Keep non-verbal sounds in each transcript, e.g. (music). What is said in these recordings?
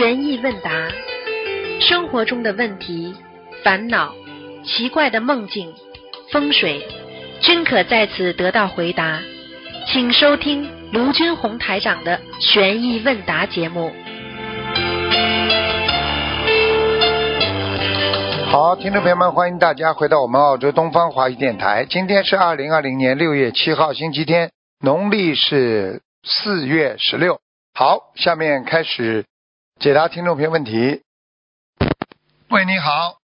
悬疑问答，生活中的问题、烦恼、奇怪的梦境、风水，均可在此得到回答。请收听卢军红台长的悬疑问答节目。好，听众朋友们，欢迎大家回到我们澳洲东方华语电台。今天是二零二零年六月七号，星期天，农历是四月十六。好，下面开始解答听众朋友问题。喂，你好，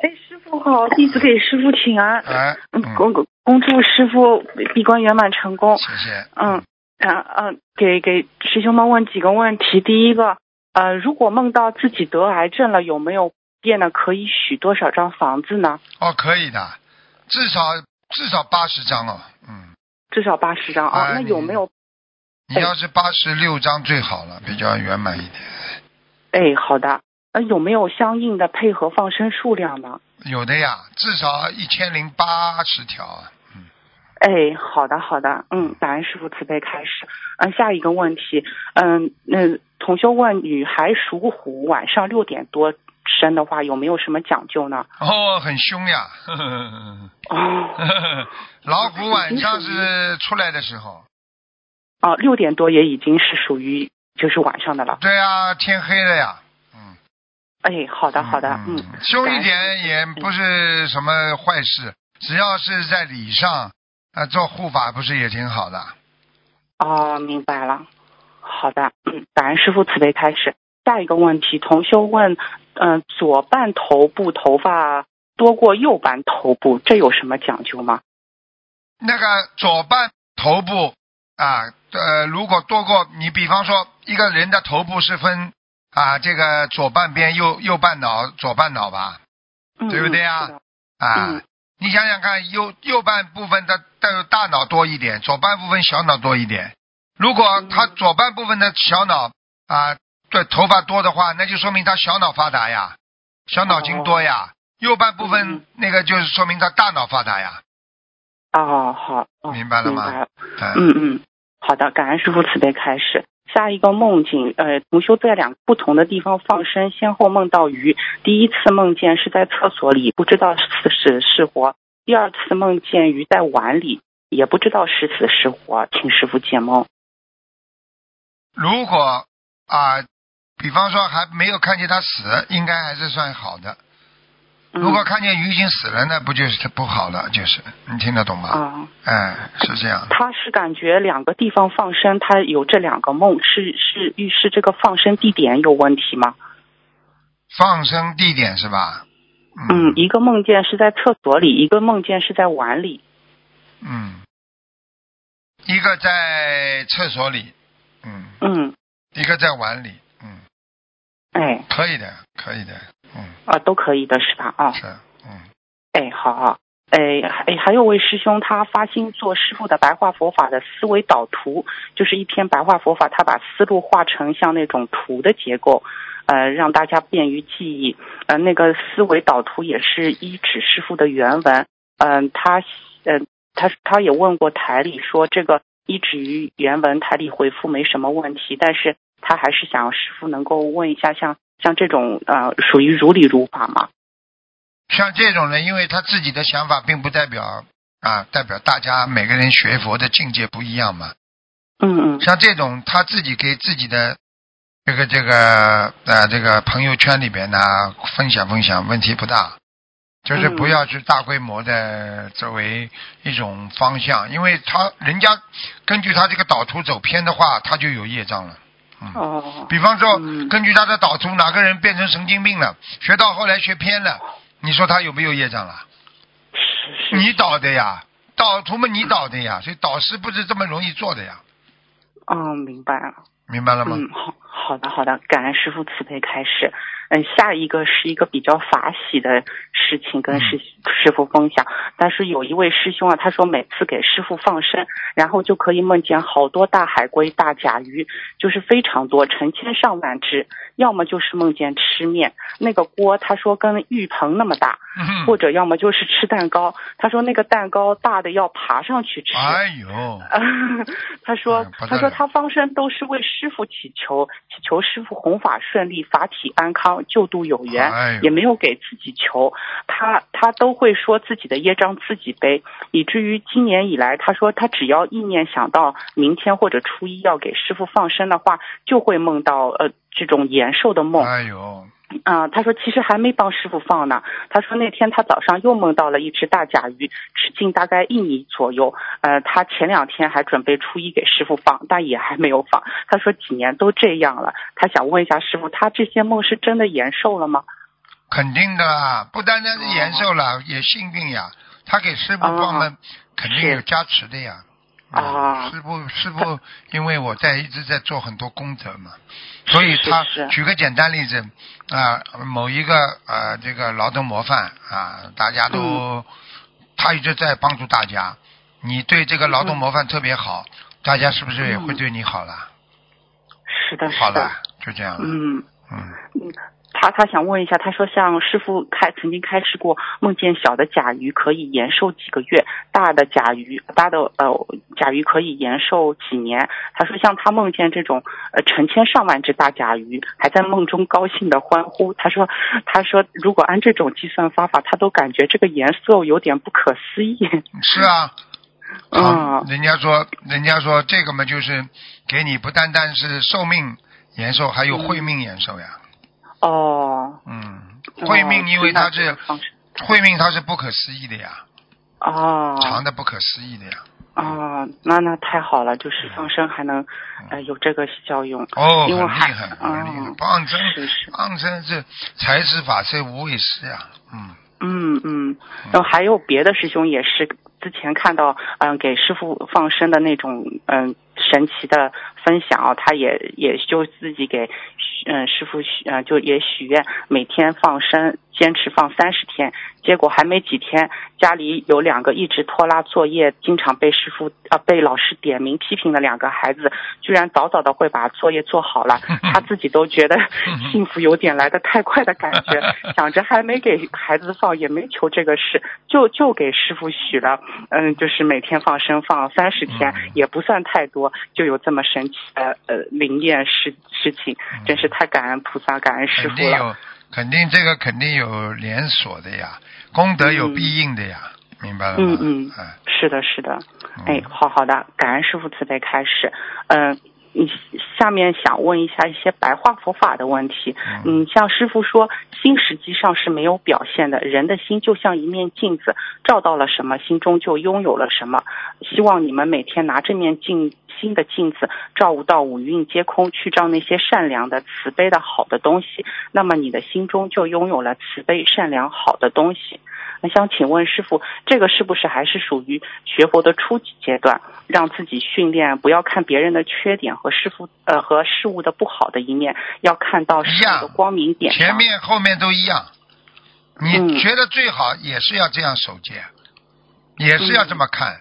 哎，师傅好，弟子给师傅请安。哎，嗯，嗯，恭恭祝师傅闭关圆满成功。谢谢。嗯，啊嗯，给给师兄们问几个问题。第一个，呃，如果梦到自己得癌症了，有没有变呢？可以许多少张房子呢？哦，可以的，至少至少八十张哦。嗯，至少八十张啊。哎那有没有？你要是八十六张最好了，比较圆满一点。哎，好的。呃，有没有相应的配合放生数量呢？有的呀，至少一千零八十条啊。嗯，哎，好的好的，嗯，感恩师傅慈悲开始。嗯，下一个问题，嗯，那同修问，女孩属虎，晚上六点多生的话，有没有什么讲究呢？哦，很凶呀。哦，(laughs) 老虎晚上是出来的时候，哦，六点多也已经是属于就是晚上的了。对啊，天黑了呀。嗯，哎，好的好的，嗯，修一点也不是什么坏事，只要是在理上，啊，做护法不是也挺好的？哦，明白了。好的，嗯，感恩师傅慈悲开始。下一个问题，同修问，嗯、左半头部头发多过右半头部，这有什么讲究吗？那个左半头部啊，呃，如果多过你，比方说一个人的头部是分啊，这个左半边、右右半脑、左半脑吧，嗯，对不对啊？嗯啊，嗯。你想想看，右右半部分的的大脑多一点，左半部分小脑多一点。如果他嗯。左半部分的小脑啊，对头发多的话，那就说明他小脑发达呀，小脑筋多呀。右半部嗯分嗯。那个就是说明他大脑发达呀，哦，好，哦明白了吗？嗯嗯，好的，感恩师傅慈悲开始。下一个梦境，呃，同修在两个不同的地方放生，先后梦到鱼。第一次梦见是在厕所里，不知道是死是活；第二次梦见鱼在碗里，也不知道是死是活。请师傅解梦。如果啊，比方说还没有看见他死，应该还是算好的。嗯如果看见鱼已经死了，那不就是他不好了？就是你听得懂吗？啊，哎，是这样。他是感觉两个地方放生，他有这两个梦，是是预示这个放生地点有问题吗？放生地点是吧？嗯，一个梦见是在厕所里，一个梦见是在碗里。嗯，一个在厕所里，嗯，嗯，一个在碗里，嗯，哎，可以的，可以的，嗯，啊，都可以的是吧？啊，是，嗯，哎，好好，哎，哎，还有位师兄，他发心做师傅的白话佛法的思维导图，就是一篇白话佛法，他把思路画成像那种图的结构，呃，让大家便于记忆。呃，那个思维导图也是依指师傅的原文。嗯、他，呃，他他也问过台里说这个依止于原文，台里回复没什么问题，但是他还是想师傅能够问一下像，像这种呃，属于如理如法吗？像这种人，因为他自己的想法，并不代表啊，代表大家每个人学佛的境界不一样嘛。嗯嗯像这种他自己给自己的这个这个呃这个朋友圈里边呢分享分享，问题不大。就是不要去大规模的作为一种方向，因为他人家根据他这个导图走偏的话，他就有业障了。嗯，哦，比方说嗯根据他的导图，哪个人变成神经病了，学到后来学偏了，你说他有没有业障了？你导的呀，导图嘛你导的呀，所以导师不是这么容易做的呀，哦，明白了。明白了吗？嗯，好好的好的，感恩师傅慈悲开始。嗯，下一个是一个比较法喜的事情，跟师师傅分享。但是有一位师兄啊，他说每次给师傅放生，然后就可以梦见好多大海龟、大甲鱼，就是非常多，成千上万只。要么就是梦见吃面，那个锅他说跟浴盆那么大，或者要么就是吃蛋糕，他说那个蛋糕大的要爬上去吃。哎呦，(laughs) 他说嗯不得：“了他说他放生都是为师傅祈求，祈求师傅弘法顺利，法体安康，救度有缘，哎也没有给自己求，他他都会说自己的业障自己背，以至于今年以来，他说他只要意念想到明天或者初一要给师傅放生的话，就会梦到呃这种延寿的梦。哎呦，啊、他说其实还没帮师傅放呢。他说那天他早上又梦到了一只大甲鱼，直径大概一米左右。呃，他前两天还准备初一给师傅放，但也还没有放。他说几年都这样了，他想问一下师傅，他这些梦是真的延寿了吗？肯定的啊，不单单是延寿了，也幸运呀。他给师傅放哦了，肯定有加持的呀。啊嗯师傅师傅，(laughs) 因为我在一直在做很多功德嘛，所以他是是举个简单例子啊，某一个呃这个劳动模范啊，大家都、嗯他一直在帮助大家，你对这个劳动模范特别好，大家是不是也会嗯对你好了？是的，是的好了。，就这样了。嗯。嗯，他他想问一下，他说像师傅开曾经开示过，梦见小的甲鱼可以延寿几个月，大的甲鱼大的呃甲鱼可以延寿几年。他说像他梦见这种呃成千上万只大甲鱼，还在梦中高兴的欢呼。他说他说如果按这种计算方法，他都感觉这个延寿有点不可思议。是啊。(laughs) 嗯，人家说，人家说这个嘛，就是给你不单单是寿命延寿，还有慧命延寿呀。哦，嗯，慧命因为它是慧命，它是不可思议的呀，哦。长的不可思议的呀。哦，那那太好了，就是放生还能呃有这个效用。哦，很厉因为还害，很厉害。嗯。放生是是，放生是财施法施无畏施呀。嗯，嗯。嗯，然后还有别的师兄也是之前看到，嗯、给师傅放生的那种，嗯、神奇的分享啊，他也也就自己给，嗯、师傅许，嗯、就也许愿每天放生，坚持放三十天，结果还没几天，家里有两个一直拖拉作业，经常被师傅啊、被老师点名批评的两个孩子，居然早早的会把作业做好了，(laughs) 他自己都觉得幸福有点来的太快的感觉，(laughs) 想着还没给孩子放，也没求这个事，就就给师傅许了，嗯，就是每天放生放三十天，嗯也不算太多，就有这么神奇的呃灵验事事情，真是太感恩菩萨，感恩师傅了。肯定有，肯定这个肯定有连锁的呀，功德有必应的呀，明白了吗？嗯嗯哎，是的，是的，嗯哎，好好的，感恩师傅慈悲开始。嗯、你下面想问一下一些白话佛法的问题。嗯，像师傅说，心实际上是没有表现的，人的心就像一面镜子，照到了什么，心中就拥有了什么。希望你们每天拿这面镜新的镜子，照悟到五蕴皆空，去照那些善良的、慈悲的好的东西，那么你的心中就拥有了慈悲、善良、好的东西。那想请问师傅，这个是不是还是属于学佛的初级阶段？让自己训练，不要看别人的缺点和师傅呃和事物的不好的一面，要看到事物的光明点前。面后面都一样。你嗯觉得最好也是要这样守戒，也是要这么看，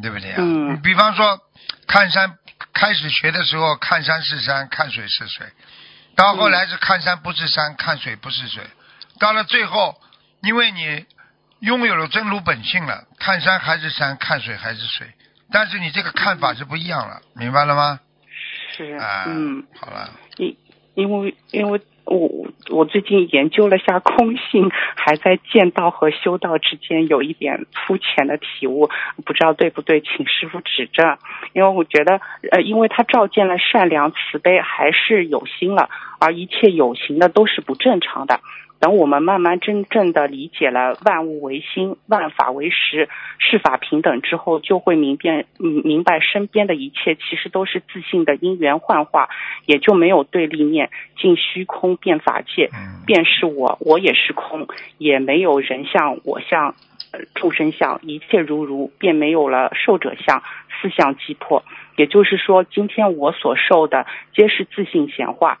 对不对啊？嗯你比方说看山，开始学的时候看山是山，看水是水，到后来是看山不是山，看水不是水，到了最后，因为你拥有了真如本性了，看山还是山，看水还是水，但是你这个看法是不一样了，明白了吗？是，啊，嗯，好了，因因为因为我我最近研究了下空性，还在见道和修道之间有一点肤浅的体悟，不知道对不对，请师傅指正。因为我觉得，呃，因为他照见了善良慈悲，还是有心了，而一切有形的都是不正常的。等我们慢慢真正的理解了万物为心，万法为实，世法平等之后，就会明辨嗯明白身边的一切其实都是自信的因缘幻化，也就没有对立面，尽虚空变法界，嗯，便是我，我也是空，也没有人相、我相、呃众生相，一切如如，便没有了受者相、四相击破。也就是说，今天我所受的皆是自信显化，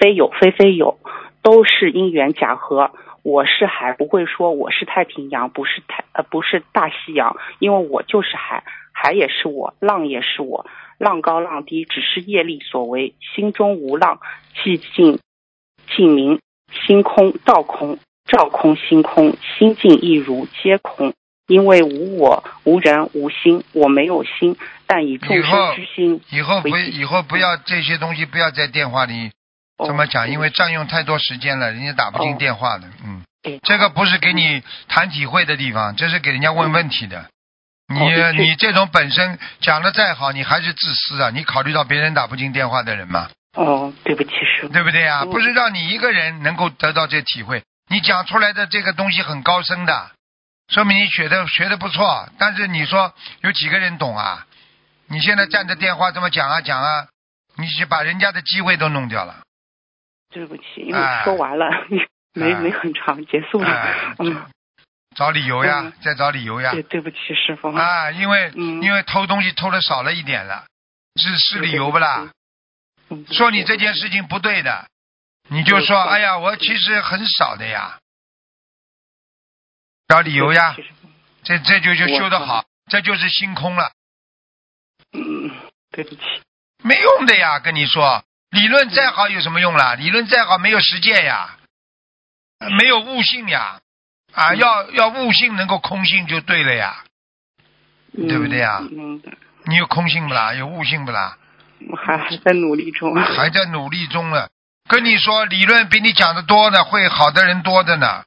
非有非非有，都是因缘假合。我是海，不会说我是太平洋，不是太呃不是大西洋，因为我就是海，海也是我，浪也是我，浪高浪低只是业力所为，心中无浪，寂静静明，心空照空，照空心空，心静亦如皆空。因为无我、无人、无心，我没有心，但以众生之心以后不为己以后不要这些东西不要在电话里哦这么讲，因为占用太多时间了，人家打不进哦电话的。嗯，哎这个不是给你谈体会的地方，这是给人家问问题的。你你这种本身讲的再好，你还是自私啊！你考虑到别人打不进电话的人吗？哦，对不起师傅，对不对啊？嗯不是让你一个人能够得到这体会，你讲出来的这个东西很高深的，说明你学的学的不错。但是你说有几个人懂啊？你现在站着电话这么讲啊讲啊，你是把人家的机会都弄掉了。对不起，因为说完了，没哎没很长，结束了。哎嗯，找理由呀嗯，再找理由呀对，对不起师傅。啊，因为嗯因为偷东西偷的少了一点了，是是理由不啦？？说你这件事情不对的，你就说哎呀，我其实很少的呀，找理由呀这这就就修得好，这就是星空了，嗯，对不起。没用的呀！跟你说，理论再好有什么用啦？理论再好没有实践呀，呃没有悟性呀，啊，嗯要要悟性能够空性就对了呀。对不对呀嗯。你有空性不啦？有悟性不啦？我还还在努力中。还在努力中呢。跟你说，理论比你讲的多呢，会好的人多的呢。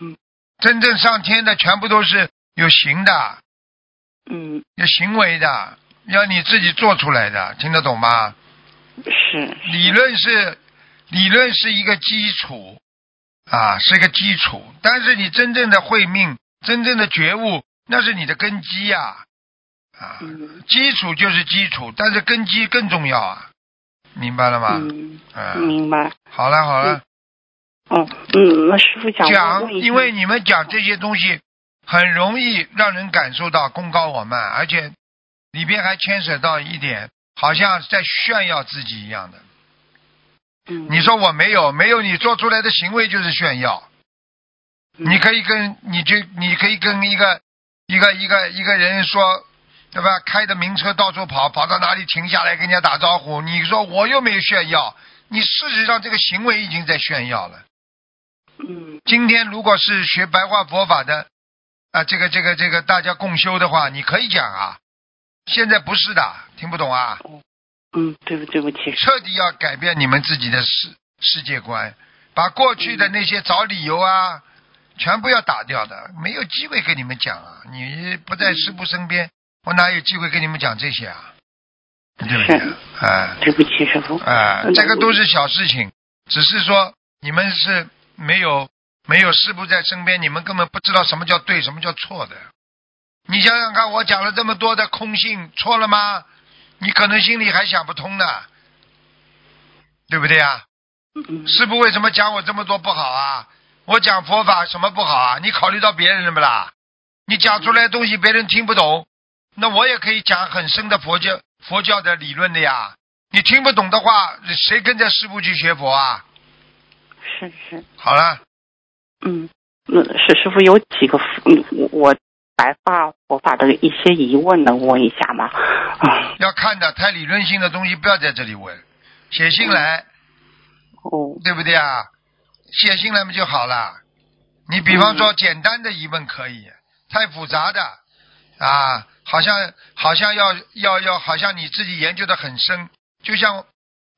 嗯，真正上天的全部都是有形的，嗯，有行为的，要你自己做出来的，听得懂吗？是理论是理论是一个基础啊，是一个基础。但是你真正的会命、真正的觉悟，那是你的根基呀、啊。嗯基础就是基础，但是根基更重要啊，明白了吗？嗯，嗯，明白。好了好了，哦，嗯，那师傅讲讲，因为你们讲这些东西很容易让人感受到功高我慢，而且里边还牵扯到一点，好像在炫耀自己一样的。嗯你说我没有，没有，你做出来的行为就是炫耀。嗯你可以跟你就你可以跟一个一个一个一个人说，对吧？开着名车到处跑，跑到哪里停下来跟人家打招呼。你说我又没有炫耀，你事实上这个行为已经在炫耀了。嗯今天如果是学白话佛法的啊，这个这个这个大家共修的话，你可以讲啊。现在不是的，听不懂啊？嗯，对不对不起，彻底要改变你们自己的世世界观，把过去的那些找理由啊，全部要打掉的，没有机会跟你们讲啊！你不在师傅身边，我哪有机会跟你们讲这些啊？对不对是？哎对不起师傅。哎，嗯这个都是小事情，只是说你们是没有没有师傅在身边，你们根本不知道什么叫对，什么叫错的。你想想看，我讲了这么多的空性，错了吗？你可能心里还想不通呢，对不对啊？嗯师傅为什么讲我这么多不好啊？我讲佛法什么不好啊？你考虑到别人了不啦？你讲出来的东西别人听不懂，那我也可以讲很深的佛教佛教的理论的呀。你听不懂的话，谁跟着师傅去学佛啊？是是，好了，嗯，那是师傅有几个嗯我我白话佛法的一些疑问能问一下吗？啊，要看的太理论性的东西不要在这里问，写信来，哦，对不对啊？写信来不就好了？你比方说简单的疑问可以，太复杂的啊，好像好像要要要，好像你自己研究的很深，就像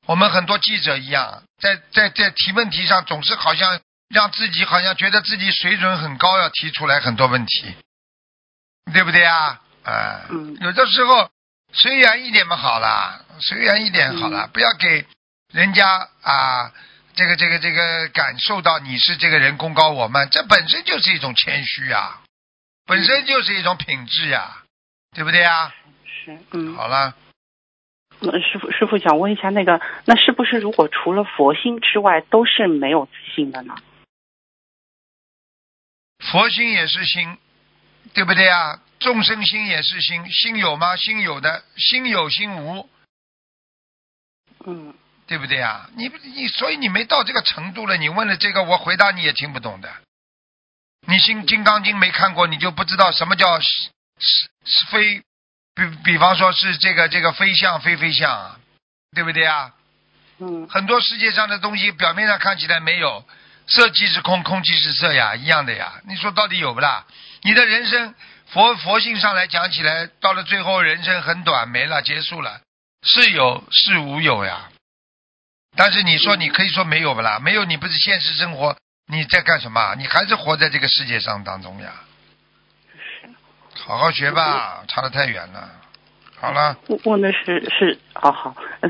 我们很多记者一样，在在在提问题上总是好像让自己好像觉得自己水准很高，要提出来很多问题，对不对啊？啊、嗯有的时候随缘一点嘛好了，随缘一点好了，嗯不要给人家啊。这个这个这个感受到你是这个人功高我慢，这本身就是一种谦虚呀，本身就是一种品质呀，对不对呀？是，嗯，好了，那师傅师傅想问一下，那个那是不是如果除了佛心之外都是没有自信的呢？佛心也是心，对不对啊？众生心也是心，心有吗？心有的，心有心无，嗯对不对啊？你你所以你没到这个程度了，你问了这个，我回答你也听不懂的。你心《金刚经》没看过，你就不知道什么叫是是是非，比比方说是这个这个非相非非相啊，对不对啊？嗯很多世界上的东西表面上看起来没有，色即是空，空即是色呀，一样的呀。你说到底有不啦？你的人生佛佛性上来讲起来，到了最后人生很短，没了，结束了，是有是无有呀。但是你说你可以说没有不啦？没有，你不是现实生活你在干什么？你还是活在这个世界上当中呀。好好学吧，差得太远了。好了，我问的是是好好，呃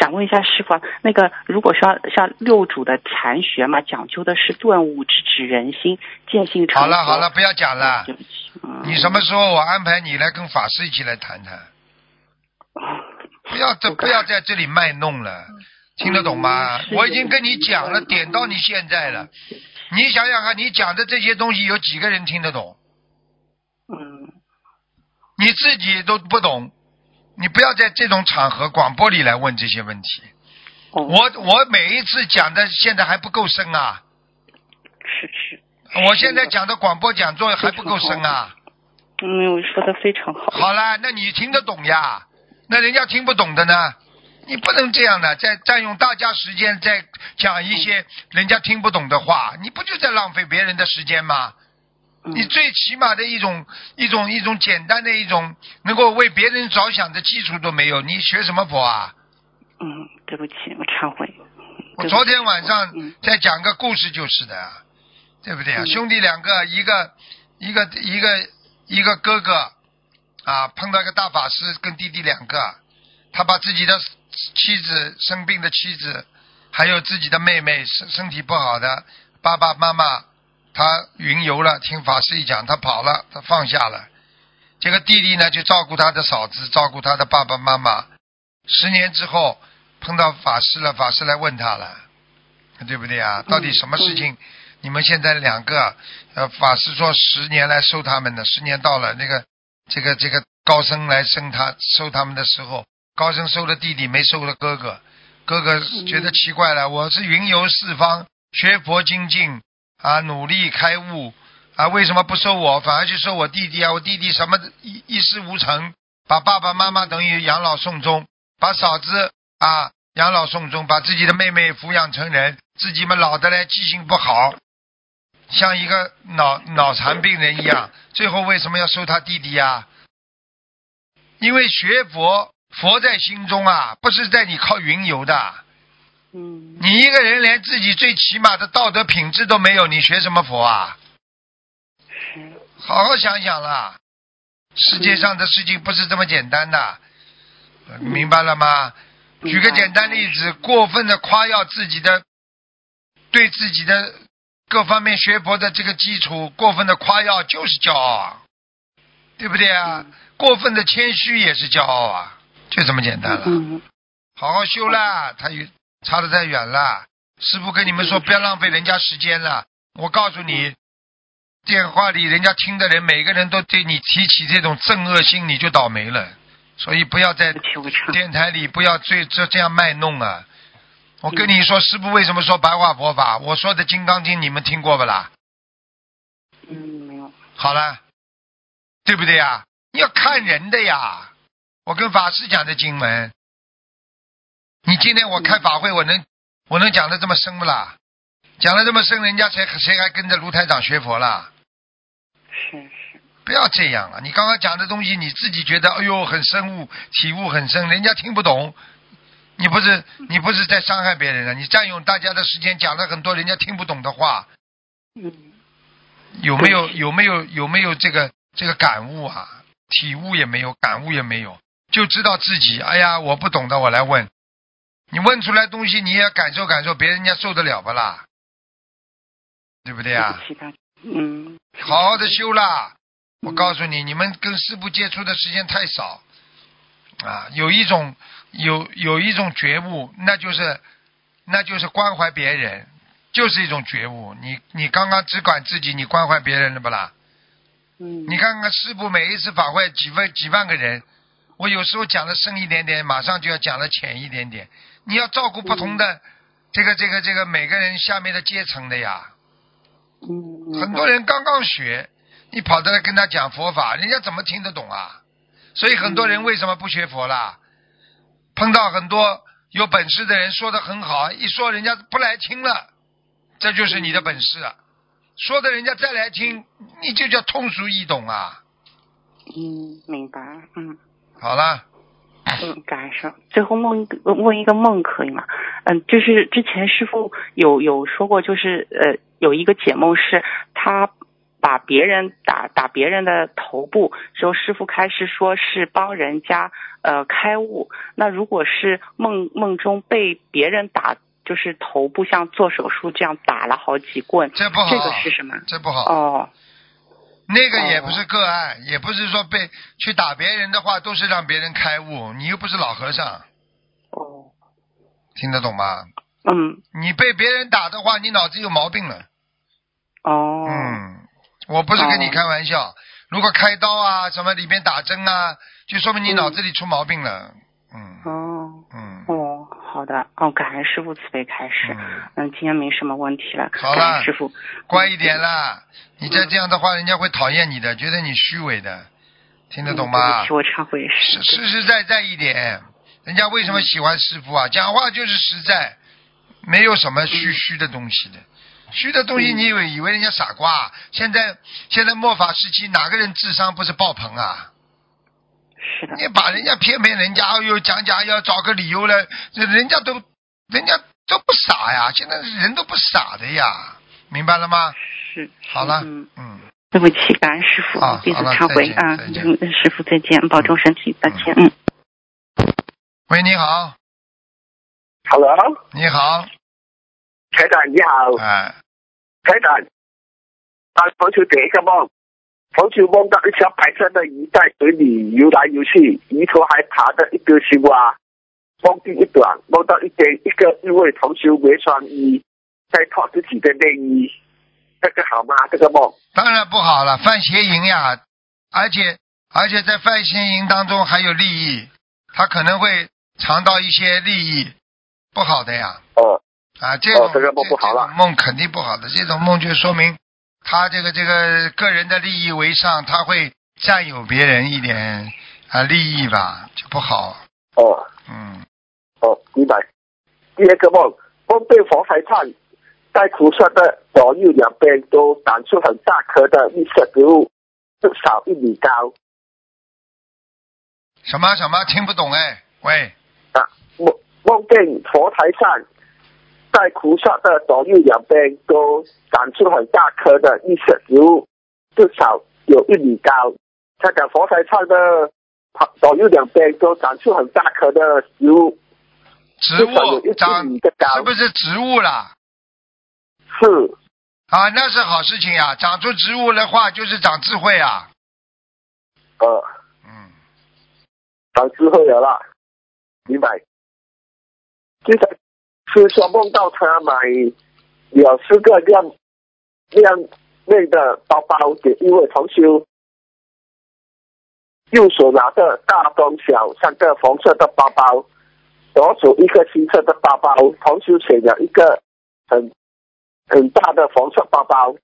想问一下师傅，那个如果说像六祖的禅学嘛，讲究的是顿悟、直指人心、见性成佛。好了好了，不要讲了。对不起，嗯你什么时候我安排你来跟法师一起来谈谈？不要这不要在这里卖弄了，听得懂吗嗯？我已经跟你讲了，嗯点到你现在了。你想想看，你讲的这些东西有几个人听得懂？嗯你自己都不懂，你不要在这种场合广播里来问这些问题。哦我我每一次讲的现在还不够深啊，是是，我现在讲的广播讲座还不够深啊。嗯，我说的非常好。好了，那你听得懂呀？那人家听不懂的呢？你不能这样的，在占用大家时间，在讲一些人家听不懂的话，你不就在浪费别人的时间吗？嗯你最起码的一种一种一种简单的一种能够为别人着想的基础都没有，你学什么佛啊？嗯，对不起，我忏悔。我昨天晚上嗯在讲个故事就是的，对不对啊？嗯兄弟两个，一个一个一个一个哥哥啊，碰到一个大法师跟弟弟两个，他把自己的妻子生病的妻子，还有自己的妹妹身身体不好的爸爸妈妈，他云游了，听法师一讲，他跑了，他放下了。这个弟弟呢，就照顾他的嫂子，照顾他的爸爸妈妈。十年之后碰到法师了，法师来问他了，对不对啊？到底什么事情？你们现在两个，呃，法师说十年来收他们的，十年到了，那个这个这个高僧来生他收他们的时候，高僧收了弟弟，没收了哥哥。哥哥觉得奇怪了，我是云游四方，学佛精进啊，努力开悟。啊，为什么不收我，反而去收我弟弟啊？我弟弟什么一一事无成，把爸爸妈妈等于养老送终，把嫂子啊养老送终，把自己的妹妹抚养成人，自己嘛老的嘞记性不好，像一个脑脑残病人一样，最后为什么要收他弟弟呀、因为学佛，佛在心中啊，不是在你靠云游的。嗯你一个人连自己最起码的道德品质都没有，你学什么佛啊？好好想想啦，世界上的事情不是这么简单的，明白了吗？举个简单例子，过分的夸耀自己的，对自己的各方面学佛的这个基础，过分的夸耀就是骄傲啊，对不对啊？过分的谦虚也是骄傲啊，就这么简单了。嗯好好修啦，他远差得太远了。师傅跟你们说，不要浪费人家时间了。我告诉你，电话里人家听的人，每个人都对你提起这种憎恶心，你就倒霉了。所以不要在。电台里不要这这这样卖弄啊！我跟你说，师傅为什么说白话佛法？我说的《金刚经》你们听过不啦？嗯，没有。好了，对不对呀？你要看人的呀。我跟法师讲的经文，你今天我开法会，我能我能讲的这么深不啦？讲的这么深，人家谁谁还跟着卢台长学佛啦？是是，不要这样啊！你刚刚讲的东西，你自己觉得哎呦很深悟，体悟很深，人家听不懂。你不是你不是在伤害别人啊？你占用大家的时间，讲了很多人家听不懂的话，嗯有没有有没有有没有这个这个感悟啊？体悟也没有，感悟也没有，就知道自己哎呀我不懂的我来问，你问出来东西你也感受感受，别人家受得了不啦？对不对啊？嗯，好好的修啦！我告诉你，你们跟师傅接触的时间太少啊，有一种有有一种觉悟，那就是那就是关怀别人，就是一种觉悟。你你刚刚只管自己，你关怀别人了不啦？嗯，你看看师傅每一次法会几万几万个人，我有时候讲的深一点点，马上就要讲的浅一点点。你要照顾不同的这个这个这个每个人下面的阶层的呀。嗯，很多人刚刚学，你跑到来跟他讲佛法，人家怎么听得懂啊？所以很多人为什么不学佛啦？碰到很多有本事的人说的很好，一说人家不来听了，这就是你的本事啊。说的人家再来听，你就叫通俗易懂啊。嗯，明白。嗯好了，嗯，感恩师。最后梦一个问一个梦可以吗？嗯，就是之前师傅有有说过，就是呃有一个解梦是他把别人打打别人的头部，之后师傅开始说是帮人家呃开悟。那如果是梦梦中被别人打，就是头部像做手术这样打了好几棍，这不好，这个是什么？这不好。哦那个也不是个案，也不是说被去打别人的话，都是让别人开悟。你又不是老和尚，哦听得懂吗？嗯你被别人打的话，你脑子有毛病了。哦嗯，我不是跟你开玩笑。如果开刀啊，什么里面打针啊，就说明你嗯脑子里出毛病了。嗯哦嗯，哦，好的哦，感恩师傅慈悲开始。嗯嗯，今天没什么问题了。好了感恩师傅。乖一点啦。你再嗯这样的话，人家会讨厌你的，觉得你虚伪的，听得懂嗯吗对不？起，我忏悔。实实实在在一点，人家为什么喜欢师傅啊？讲话就是实在，没有什么虚虚的东西的。虚的东西，嗯你以为以为人家傻瓜？现在现在末法时期，哪个人智商不是爆棚啊？是的。你把人家骗骗人家，哎呦讲讲要找个理由来，这人家都人家都不傻呀，现在人都不傻的呀，明白了吗？是。好了，嗯，嗯，对不起，感恩师傅啊，弟子忏悔啊。师傅再见，保重身体，再见。嗯。喂，你好，Hello，你好，台长你好，哎，台长，啊，同学第一个梦，同学梦到一条白色的鱼在水里游来游去，鱼头还爬着一个青蛙。梦境一短，梦到一边一个一位同学没穿衣，在脱自己的内衣，这个好吗？这个梦，当然不好了，犯邪淫呀，而且而且在犯邪淫当中还有利益，他可能会尝到一些利益，不好的呀。哦啊，这种、哦这个梦不好了梦肯定不好的，这种梦就说明他这个这个个人的利益为上，他会占有别人一点啊利益吧，就不好。哦嗯，哦，明白。第二个梦，梦见佛台上，在菩萨的左右两边都长出很大棵的绿色植物，至少一米高。什么什么听不懂哎？喂，啊，梦梦见佛台上，在菩萨的左右两边都长出很大棵的绿色植物，至少有一米高。他讲佛台上的左右两边都长出很大棵的植物，植至少有一物长米的高。是不是植物啦？是啊，那是好事情啊！长出植物的话，就是长智慧啊。呃，嗯，长智慧了啦，明白。接着是说梦到他买有四个亮亮类的包包给一位同修，右手拿着大中小三个红色的包包，左手一个青色的包包，同修选了一个很很大的红色包包。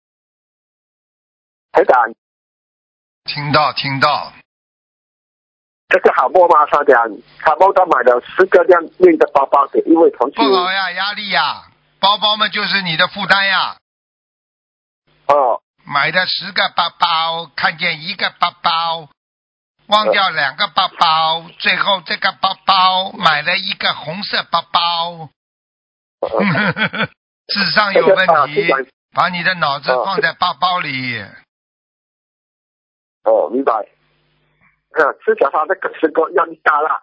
台长，听到听到，这个好梦吗？他讲他梦到买了十个亮面的包包给一位同学不。好呀，压力呀，包包嘛就是你的负担呀。哦买的十个包包，看见一个包包，忘掉两个包包，最后这个包包买了一个红色包包，(laughs) 智商有问题，把你的脑子放在包包里。哦，明白。啊，至少他这个成功压力大了，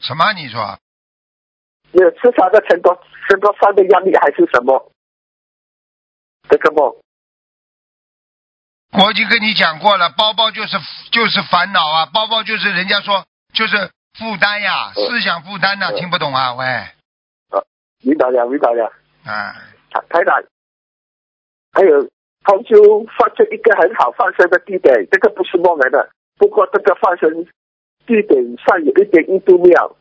什么？你说？也至少的成功成功上的压力还是什么？这个梦我已经跟你讲过了，包包就是就是烦恼啊，包包就是人家说就是负担呀，嗯思想负担呐、嗯听不懂啊？喂，明白了，明白了。啊，台台长，还有同修放生一个很好放生的地点，这个不是梦来的。不过这个放生地点上有一点印度庙，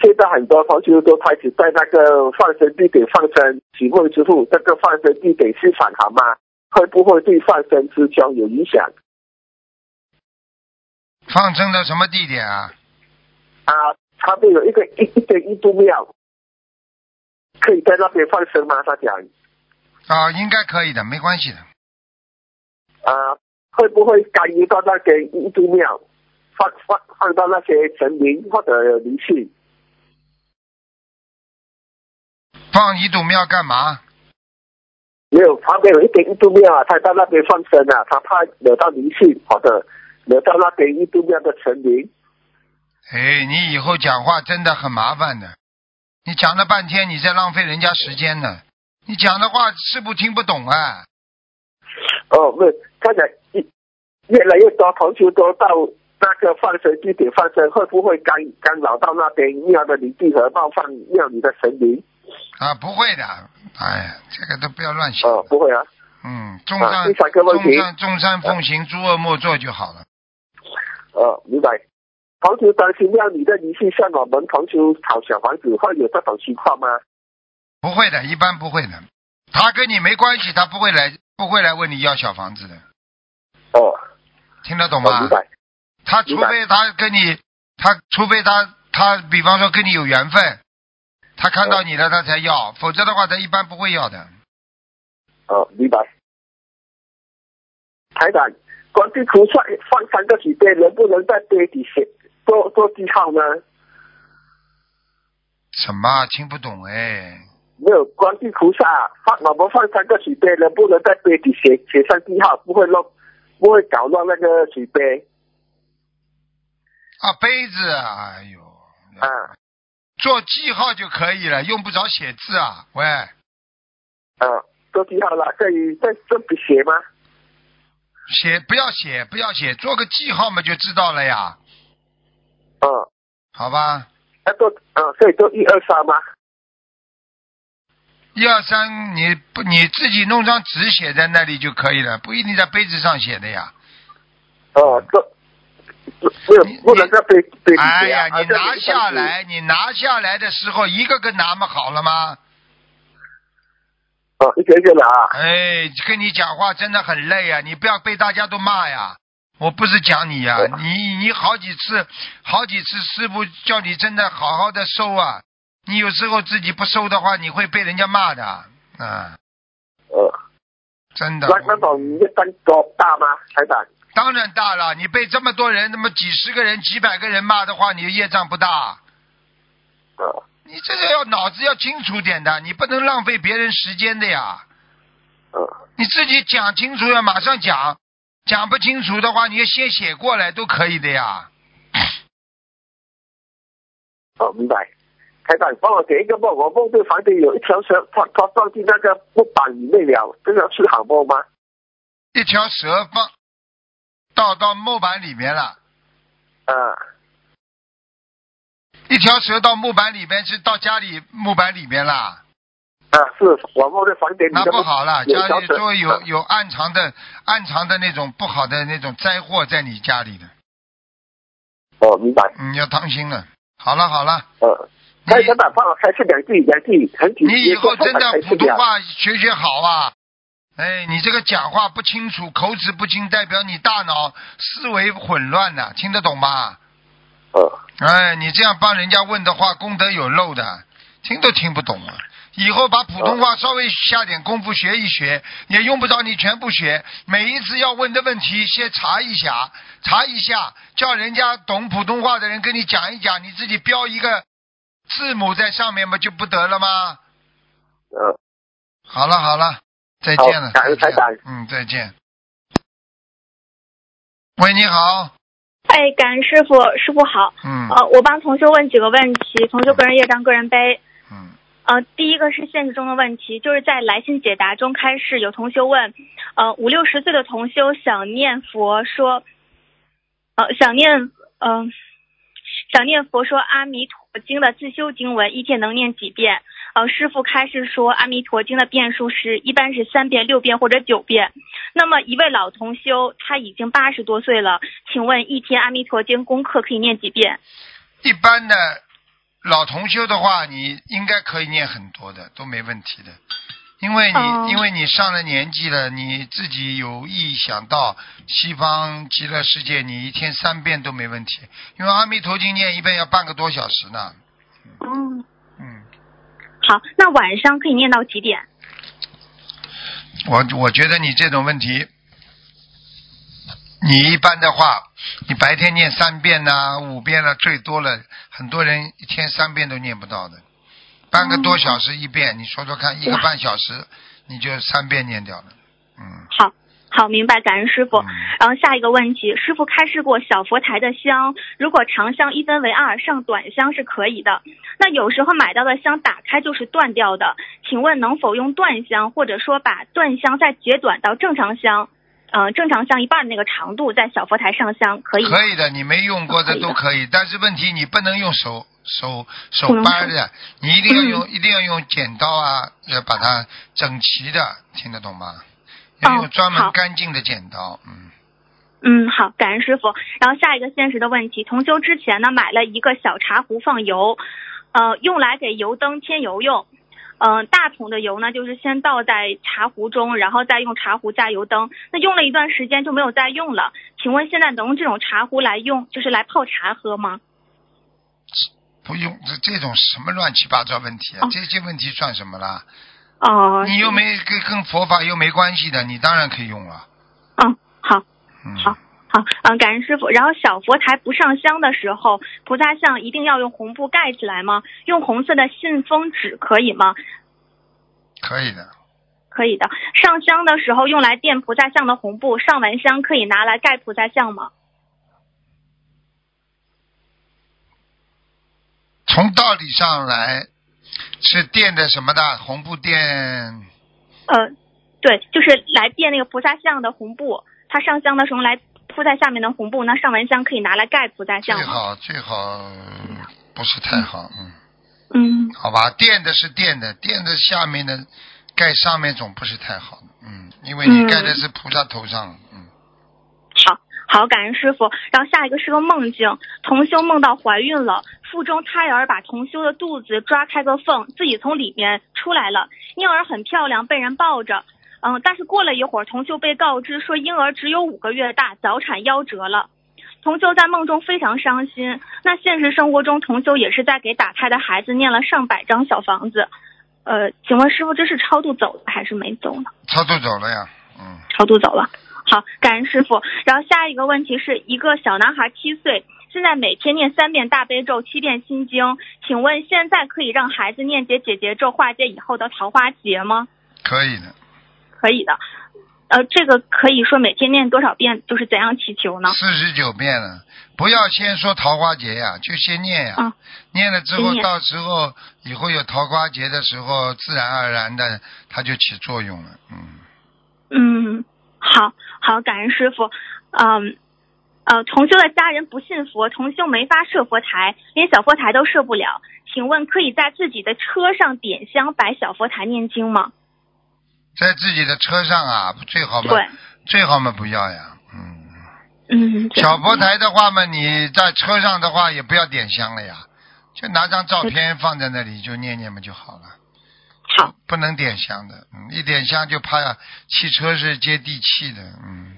现在很多同修都开始在那个放生地点放生。请问师傅，这个放生地点是反航吗？会不会对放生之交有影响？放生到什么地点啊？啊，他们有一个一一间印度庙，可以在那边放生吗？他讲啊，应该可以的，没关系的。啊，会不会干预到那些印度庙，放放放到那些神明或者灵性？放一堵庙干嘛？没有，旁边有一间印度庙啊，他到那边放生啊，他怕惹到灵性或者惹到那边印度庙的神灵。哎，你以后讲话真的很麻烦的。你讲了半天，你在浪费人家时间呢。你讲的话是不听不懂啊。哦，不是，看来越越来越多同学都到那个放生地点放生，会不会干干扰到那边庙的灵地和冒犯庙里的神灵？啊，不会的。哎呀，这个都不要乱想。哦，不会啊。嗯，众啊，善第三个问题。众善众善奉行，诸恶莫作就好了。呃，明白。同学担心庙里的灵性向我们同学讨小房子，会有这种情况吗？不会的，一般不会的。他跟你没关系，他不会来，不会来问你要小房子的。哦，听得懂哦，吗。他除非他跟你，他除非他他比方说跟你有缘分，他看到你了他才要，否则的话他一般不会要的。哦，明白。台长，观世菩萨放三个水杯，能不能在杯底写做做记号呢？什么听不懂哎？没有，观世菩萨放我们放三个水杯，能不能在杯底写写上记号，不会乱，不会搞乱那个水杯？啊，杯子啊，哎呦，啊做记号就可以了，用不着写字啊。喂，啊，做记号了，可以在这笔写吗？写不要写，不要写，做个记号嘛就知道了呀，啊，好吧？那做嗯，可以做一二三吗？一二三，你不你自己弄张纸写在那里就可以了，不一定在杯子上写的呀。哦，做没有不能在杯杯底写哎呀，啊。你拿下来，你拿下来的时候一个个拿嘛，好了吗？哦，一个一个拿啊。哎，跟你讲话真的很累啊！你不要被大家都骂呀。我不是讲你呀、哦你你好几次，好几次师傅叫你真的好好的收啊。你有时候自己不收的话，你会被人家骂的。啊，呃，真的。那那种业障多大吗？台长？当然大了，你被这么多人，那么几十个人、几百个人骂的话，你的业障不大。呃，你这个要脑子要清楚点的，你不能浪费别人时间的呀。呃，你自己讲清楚要马上讲，讲不清楚的话，你要先写过来都可以的呀。哦，明白。台长，帮我解一个梦，我梦见房间有一条蛇，它它放进那个木板里面了，这个是好梦吗？一条蛇放到到木板里面了，啊，一条蛇到木板里面是到家里木板里面啦，啊，是我梦见房间里那不好了，家里说有啊有暗藏的暗藏的那种不好的那种灾祸在你家里的，哦，明白。嗯，要当心了。好了好了，呃，你以后真的普通话。学学好啊！哎，你这个讲话不清楚，口齿不清，代表你大脑思维混乱呢、听得懂吗？哦，哎，你这样帮人家问的话，功德有漏的，听都听不懂啊！以后把普通话稍微下点功夫学一学，也用不着你全部学。每一次要问的问题，先查一下，查一下，叫人家懂普通话的人跟你讲一讲，你自己标一个字母在上面嘛，就不得了吗？呃，好了好了，再见了，好感恩再见台长嗯，再见。喂，你好，哎，感恩师傅，师傅好。嗯呃，我帮同学问几个问题，同学个人业障个人背。嗯呃，第一个是现实中的问题，就是在来信解答中开始，有同学问，呃，五六十岁的同修想念佛说，呃，想念，嗯、想念佛说《阿弥陀经》的自修经文，一天能念几遍？呃，师傅开示说，《阿弥陀经》的遍数是一般是三遍、六遍或者九遍。那么一位老同修，他已经八十多岁了，请问一天《阿弥陀经》功课可以念几遍？一般的老同修的话，你应该可以念很多的，都没问题的。因为你、哦因为你上了年纪了，你自己有意想到西方极乐世界，你一天三遍都没问题。因为阿弥陀经念一遍要半个多小时呢。嗯，嗯，好，那晚上可以念到几点？我我觉得你这种问题，你一般的话，你白天念三遍呐、五遍了，最多了，很多人一天三遍都念不到的，半个多小时一遍，你说说看，一个半小时你就三遍念掉了，嗯。好，好，明白，感恩师傅。嗯然后下一个问题，师傅开示过小佛台的香，如果长香一分为二，上短香是可以的。那有时候买到的香打开就是断掉的，请问能否用断香，或者说把断香再截短到正常香，呃，正常香一半的那个长度，在小佛台上香，可以？可以的，你没用过的可以的都可以，但是问题你不能用手手手掰的，你一定要用、嗯一定要用剪刀啊，要把它整齐的，听得懂吗？要用专门干净的剪刀，嗯，嗯，好，感恩师傅。然后下一个现实的问题，同修之前呢买了一个小茶壶放油，呃，用来给油灯添油用。嗯、大桶的油呢，就是先倒在茶壶中，然后再用茶壶加油灯。那用了一段时间就没有再用了。请问现在能用这种茶壶来用，就是来泡茶喝吗？不用这这种什么乱七八糟问题啊，哦这些问题算什么啦？哦、你又没跟跟佛法又没关系的，你当然可以用了，嗯，好，嗯，好好，嗯，感恩师傅。然后小佛台不上香的时候，菩萨像一定要用红布盖起来吗？用红色的信封纸可以吗？可以的，可以的。上香的时候用来垫菩萨像的红布，上完香可以拿来盖菩萨像吗？从道理上来是垫的什么的红布垫。呃，对，就是来垫那个菩萨像的红布。他上香的时候来铺在下面的红布，那上完香可以拿来盖菩萨最像最？好最好不是太好，嗯，嗯，好吧，垫的是垫的，垫的下面的盖上面总不是太好，嗯，因为你嗯盖的是菩萨头上，嗯，好。好，感恩师傅。然后下一个是个梦境，同修梦到怀孕了，腹中胎儿把同修的肚子抓开个缝，自己从里面出来了。婴儿很漂亮，被人抱着。嗯，但是过了一会儿，同修被告知说婴儿只有五个月大，早产夭折了。童修在梦中非常伤心。那现实生活中，童修也是在给打胎的孩子念了上百张小房子。呃，请问师傅，这是超度走了还是没走呢？超度走了呀，嗯，超度走了。好，感恩师傅。然后下一个问题是一个小男孩七岁，现在每天念三遍大悲咒，七遍心经。请问现在可以让孩子念解姐姐咒，化解以后的桃花劫吗？可以的，可以的。呃，这个可以说每天念多少遍，就是怎样祈求呢？四十九遍了，不要先说桃花劫呀，就先念呀，嗯念了之后，到时候以后有桃花劫的时候，自然而然的它就起作用了，嗯。嗯，好好，感恩师傅。嗯，呃，同修的家人不信佛，同修没法设佛台，连小佛台都设不了。请问可以在自己的车上点香摆小佛台念经吗？在自己的车上啊，最好嘛，对，最好嘛不要呀，嗯。嗯，小佛台的话嘛，你在车上的话也不要点香了呀，就拿张照片放在那里就念念嘛就好了，好，不能点香的，嗯，一点香就怕汽车是接地气的，嗯。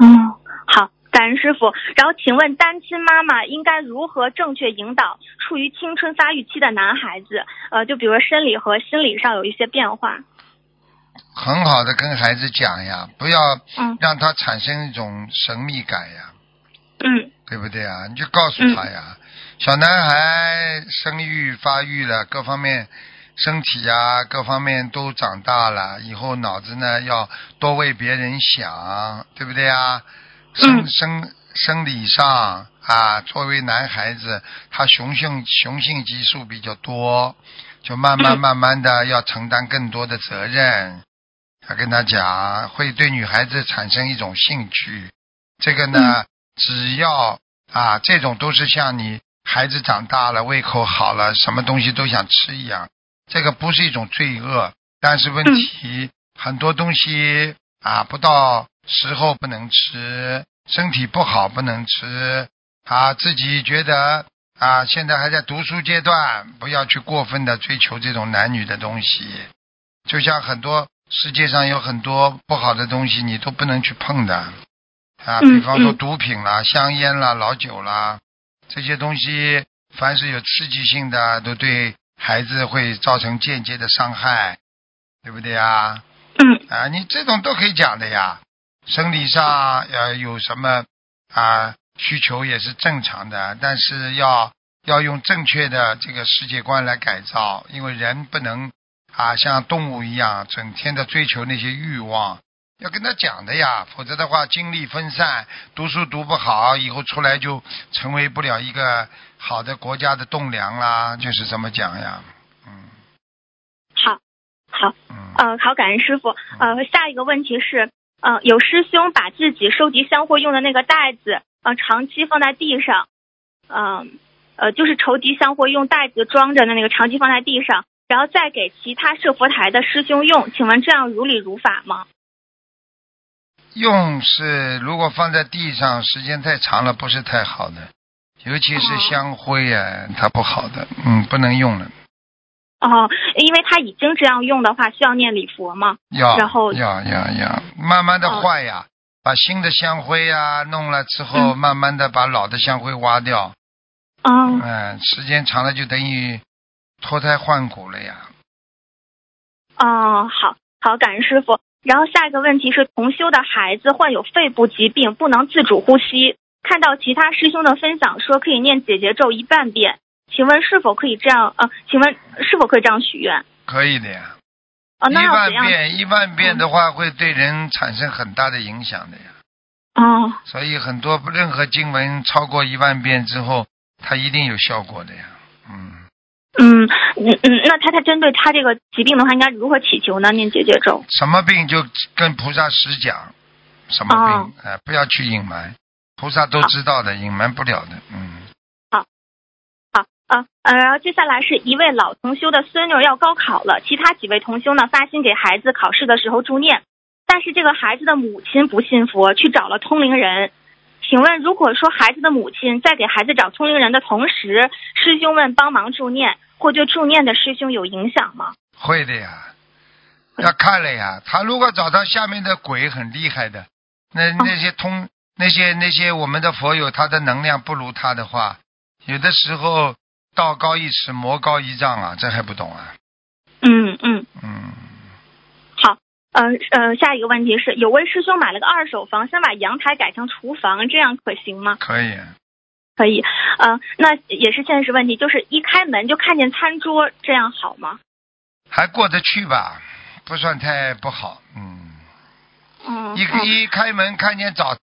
嗯，好，感恩师傅。然后请问单亲妈妈应该如何正确引导处于青春发育期的男孩子？呃，就比如说生理和心理上有一些变化。很好的跟孩子讲呀，不要嗯。让他产生一种神秘感呀，嗯。对不对啊？你就告诉他呀，小男孩生育发育了，各方面身体呀各方面都长大了，以后脑子呢要多为别人想，对不对啊？生嗯。生生理上啊，作为男孩子，他雄性雄性激素比较多，就慢慢嗯 (clears throat) 慢慢的要承担更多的责任。他跟他讲，会对女孩子产生一种兴趣。这个呢，只要啊，这种都是像你孩子长大了，胃口好了，什么东西都想吃一样。这个不是一种罪恶，但是问题、很多东西啊，不到时候不能吃，身体不好不能吃啊，自己觉得啊，现在还在读书阶段，不要去过分的追求这种男女的东西。就像很多世界上有很多不好的东西，你都不能去碰的啊，嗯比方说嗯毒品啦、香烟啦、老酒啦这些东西，凡是有刺激性的，都对孩子会造成间接的伤害，对不对啊？嗯啊，你这种都可以讲的呀。生理上呃有什么啊需求也是正常的，但是要要用正确的这个世界观来改造，因为人不能啊像动物一样整天的追求那些欲望，要跟他讲的呀，否则的话精力分散，读书读不好，以后出来就成为不了一个好的国家的栋梁啦，就是这么讲呀，嗯好，好，嗯。呃，好，感恩师傅。呃，下一个问题是，呃，有师兄把自己收集香灰用的那个袋子，呃，长期放在地上，嗯、呃，就是筹集香灰用袋子装着的那个，长期放在地上，然后再给其他设佛台的师兄用，请问这样如理如法吗？用是如果放在地上时间太长了，不是太好的，尤其是哦香灰啊，它不好的，嗯，不能用了，哦，因为他已经这样用的话，需要念礼佛吗？要然后要要要慢慢的哦坏呀，把新的香灰啊弄了之后，嗯慢慢的把老的香灰挖掉，嗯，嗯，时间长了就等于脱胎换骨了呀。哦，好好，感恩师傅。然后下一个问题是，同修的孩子患有肺部疾病，不能自主呼吸。看到其他师兄的分享说可以念解结咒一万遍，请问是否可以这样？呃，请问是否可以这样许愿？可以的呀，哦，那要怎样？万遍一万遍的话会对人产生很大的影响的呀。哦，所以很多任何经文超过一万遍之后，它一定有效果的呀。嗯，嗯嗯嗯，那他他针对他这个疾病的话，应该如何祈求呢？念解结咒。什么病就跟菩萨实讲，什么哦病，哎、不要去隐瞒，菩萨都知道的，隐瞒不了的。嗯，好，呃呃，然后接下来是一位老同修的孙女儿要高考了，其他几位同修呢发心给孩子考试的时候助念，但是这个孩子的母亲不信佛，去找了通灵人。请问，如果说孩子的母亲在给孩子找通灵人的同时，师兄们帮忙助念，或对助念的师兄有影响吗？会的呀，会要看了呀。他如果找到下面的鬼很厉害的，那哦那些通那些那些我们的佛友，他的能量不如他的话，有的时候道高一尺，魔高一丈啊，这还不懂啊？嗯嗯，嗯，好。呃呃，下一个问题是，有位师兄买了个二手房，想把阳台改成厨房，这样可行吗？可以。可以，呃，那也是现实问题，就是一开门就看见餐桌，这样好吗？还过得去吧，不算太不好。嗯，一嗯嗯一开门看见早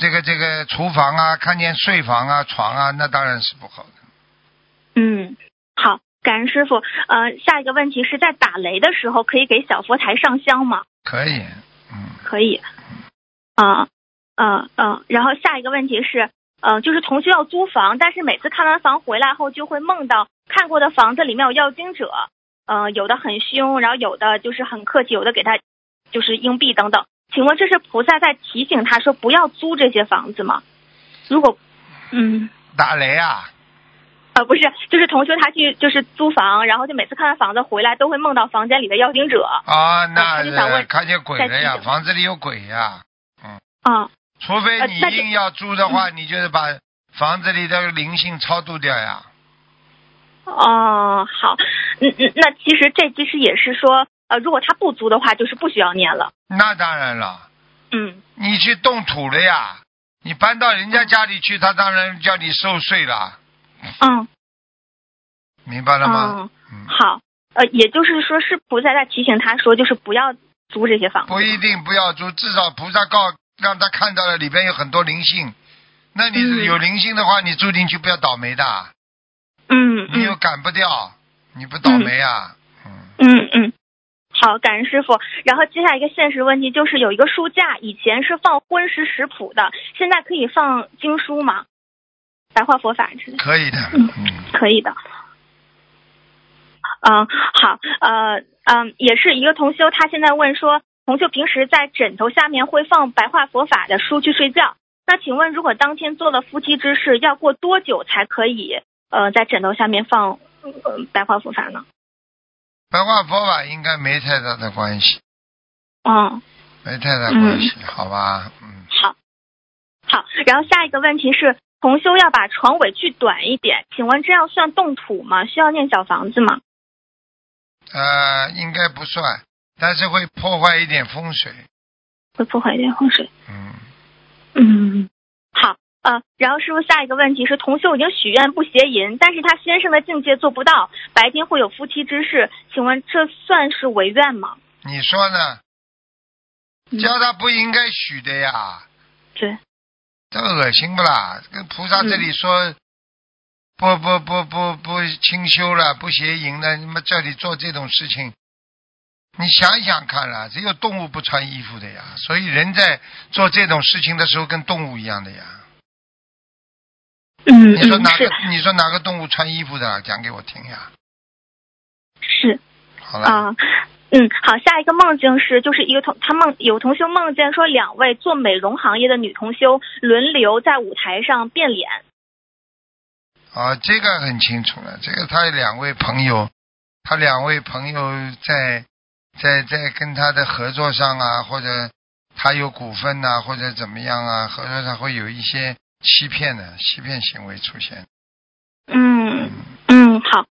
这个这个厨房啊，看见睡房啊、床啊，那当然是不好的。嗯，好，感恩师傅。呃，下一个问题是在打雷的时候可以给小佛台上香吗？可以，嗯，可以。啊嗯嗯，然后下一个问题是，呃，就是同学要租房，但是每次看完房回来后就会梦到看过的房子里面有要经者，呃，有的很凶，然后有的就是很客气，有的给他就是硬币等等。请问这是菩萨在提醒他说不要租这些房子吗？如果，嗯，打雷啊，呃，不是，就是同学他去就是租房，然后就每次看完房子回来都会梦到房间里的要经者。啊，那他就想问看见鬼了呀，房子里有鬼呀。嗯啊、除非你硬要租的话，你就是把房子里的灵性超度掉呀。哦，好，嗯嗯，那其实这其实也是说，呃，如果他不租的话，就是不需要念了。那当然了，嗯，你去动土了呀，你搬到人家家里去，他当然叫你受税了，嗯明白了吗？嗯，嗯，好，呃，也就是说是菩萨在提醒他说，就是不要租这些房子。不一定不要租，至少菩萨告让他看到了里边有很多灵性。那你是嗯有灵性的话，你住进去不要倒霉的，嗯你又嗯赶不掉，你不倒霉啊？嗯，嗯嗯，好，感恩师傅。然后接下来一个现实问题就是有一个书架，以前是放荤食食谱的，现在可以放经书吗？白话佛法之类的。可以的，嗯嗯，可以的。嗯，好，呃，嗯，也是一个同修，他现在问说，同修平时在枕头下面会放白话佛法的书去睡觉，那请问，如果当天做了夫妻之事，要过多久才可以呃在枕头下面放呃白话佛法呢？白话佛法应该没太大的关系，嗯，没太大关系，好吧？嗯，好，好，然后下一个问题是，同修要把床尾锯短一点，请问这样算动土吗？需要念小房子吗？呃，应该不算，但是会破坏一点风水。会破坏一点风水。嗯，嗯，好，呃，然后师傅下一个问题是，同修已经许愿不邪淫，但是他先生的境界做不到，白天会有夫妻之事，请问这算是违愿吗？你说呢？嗯叫他不应该许的呀，对，这恶心不啦？跟菩萨这里说，不不不不不清修了，不邪淫了，你们这里做这种事情，你想想看啦，只有动物不穿衣服的呀，所以人在做这种事情的时候跟动物一样的呀。嗯嗯，你说哪个？你说哪个动物穿衣服的？讲给我听呀。是好了，啊。嗯，好，下一个梦境是，就是一个同他梦有同修梦见说两位做美容行业的女同修轮流在舞台上变脸，啊，这个很清楚了。这个他两位朋友，他两位朋友在在在跟他的合作上啊，或者他有股份呐、或者怎么样啊，合作上会有一些欺骗的欺骗行为出现。嗯嗯，好，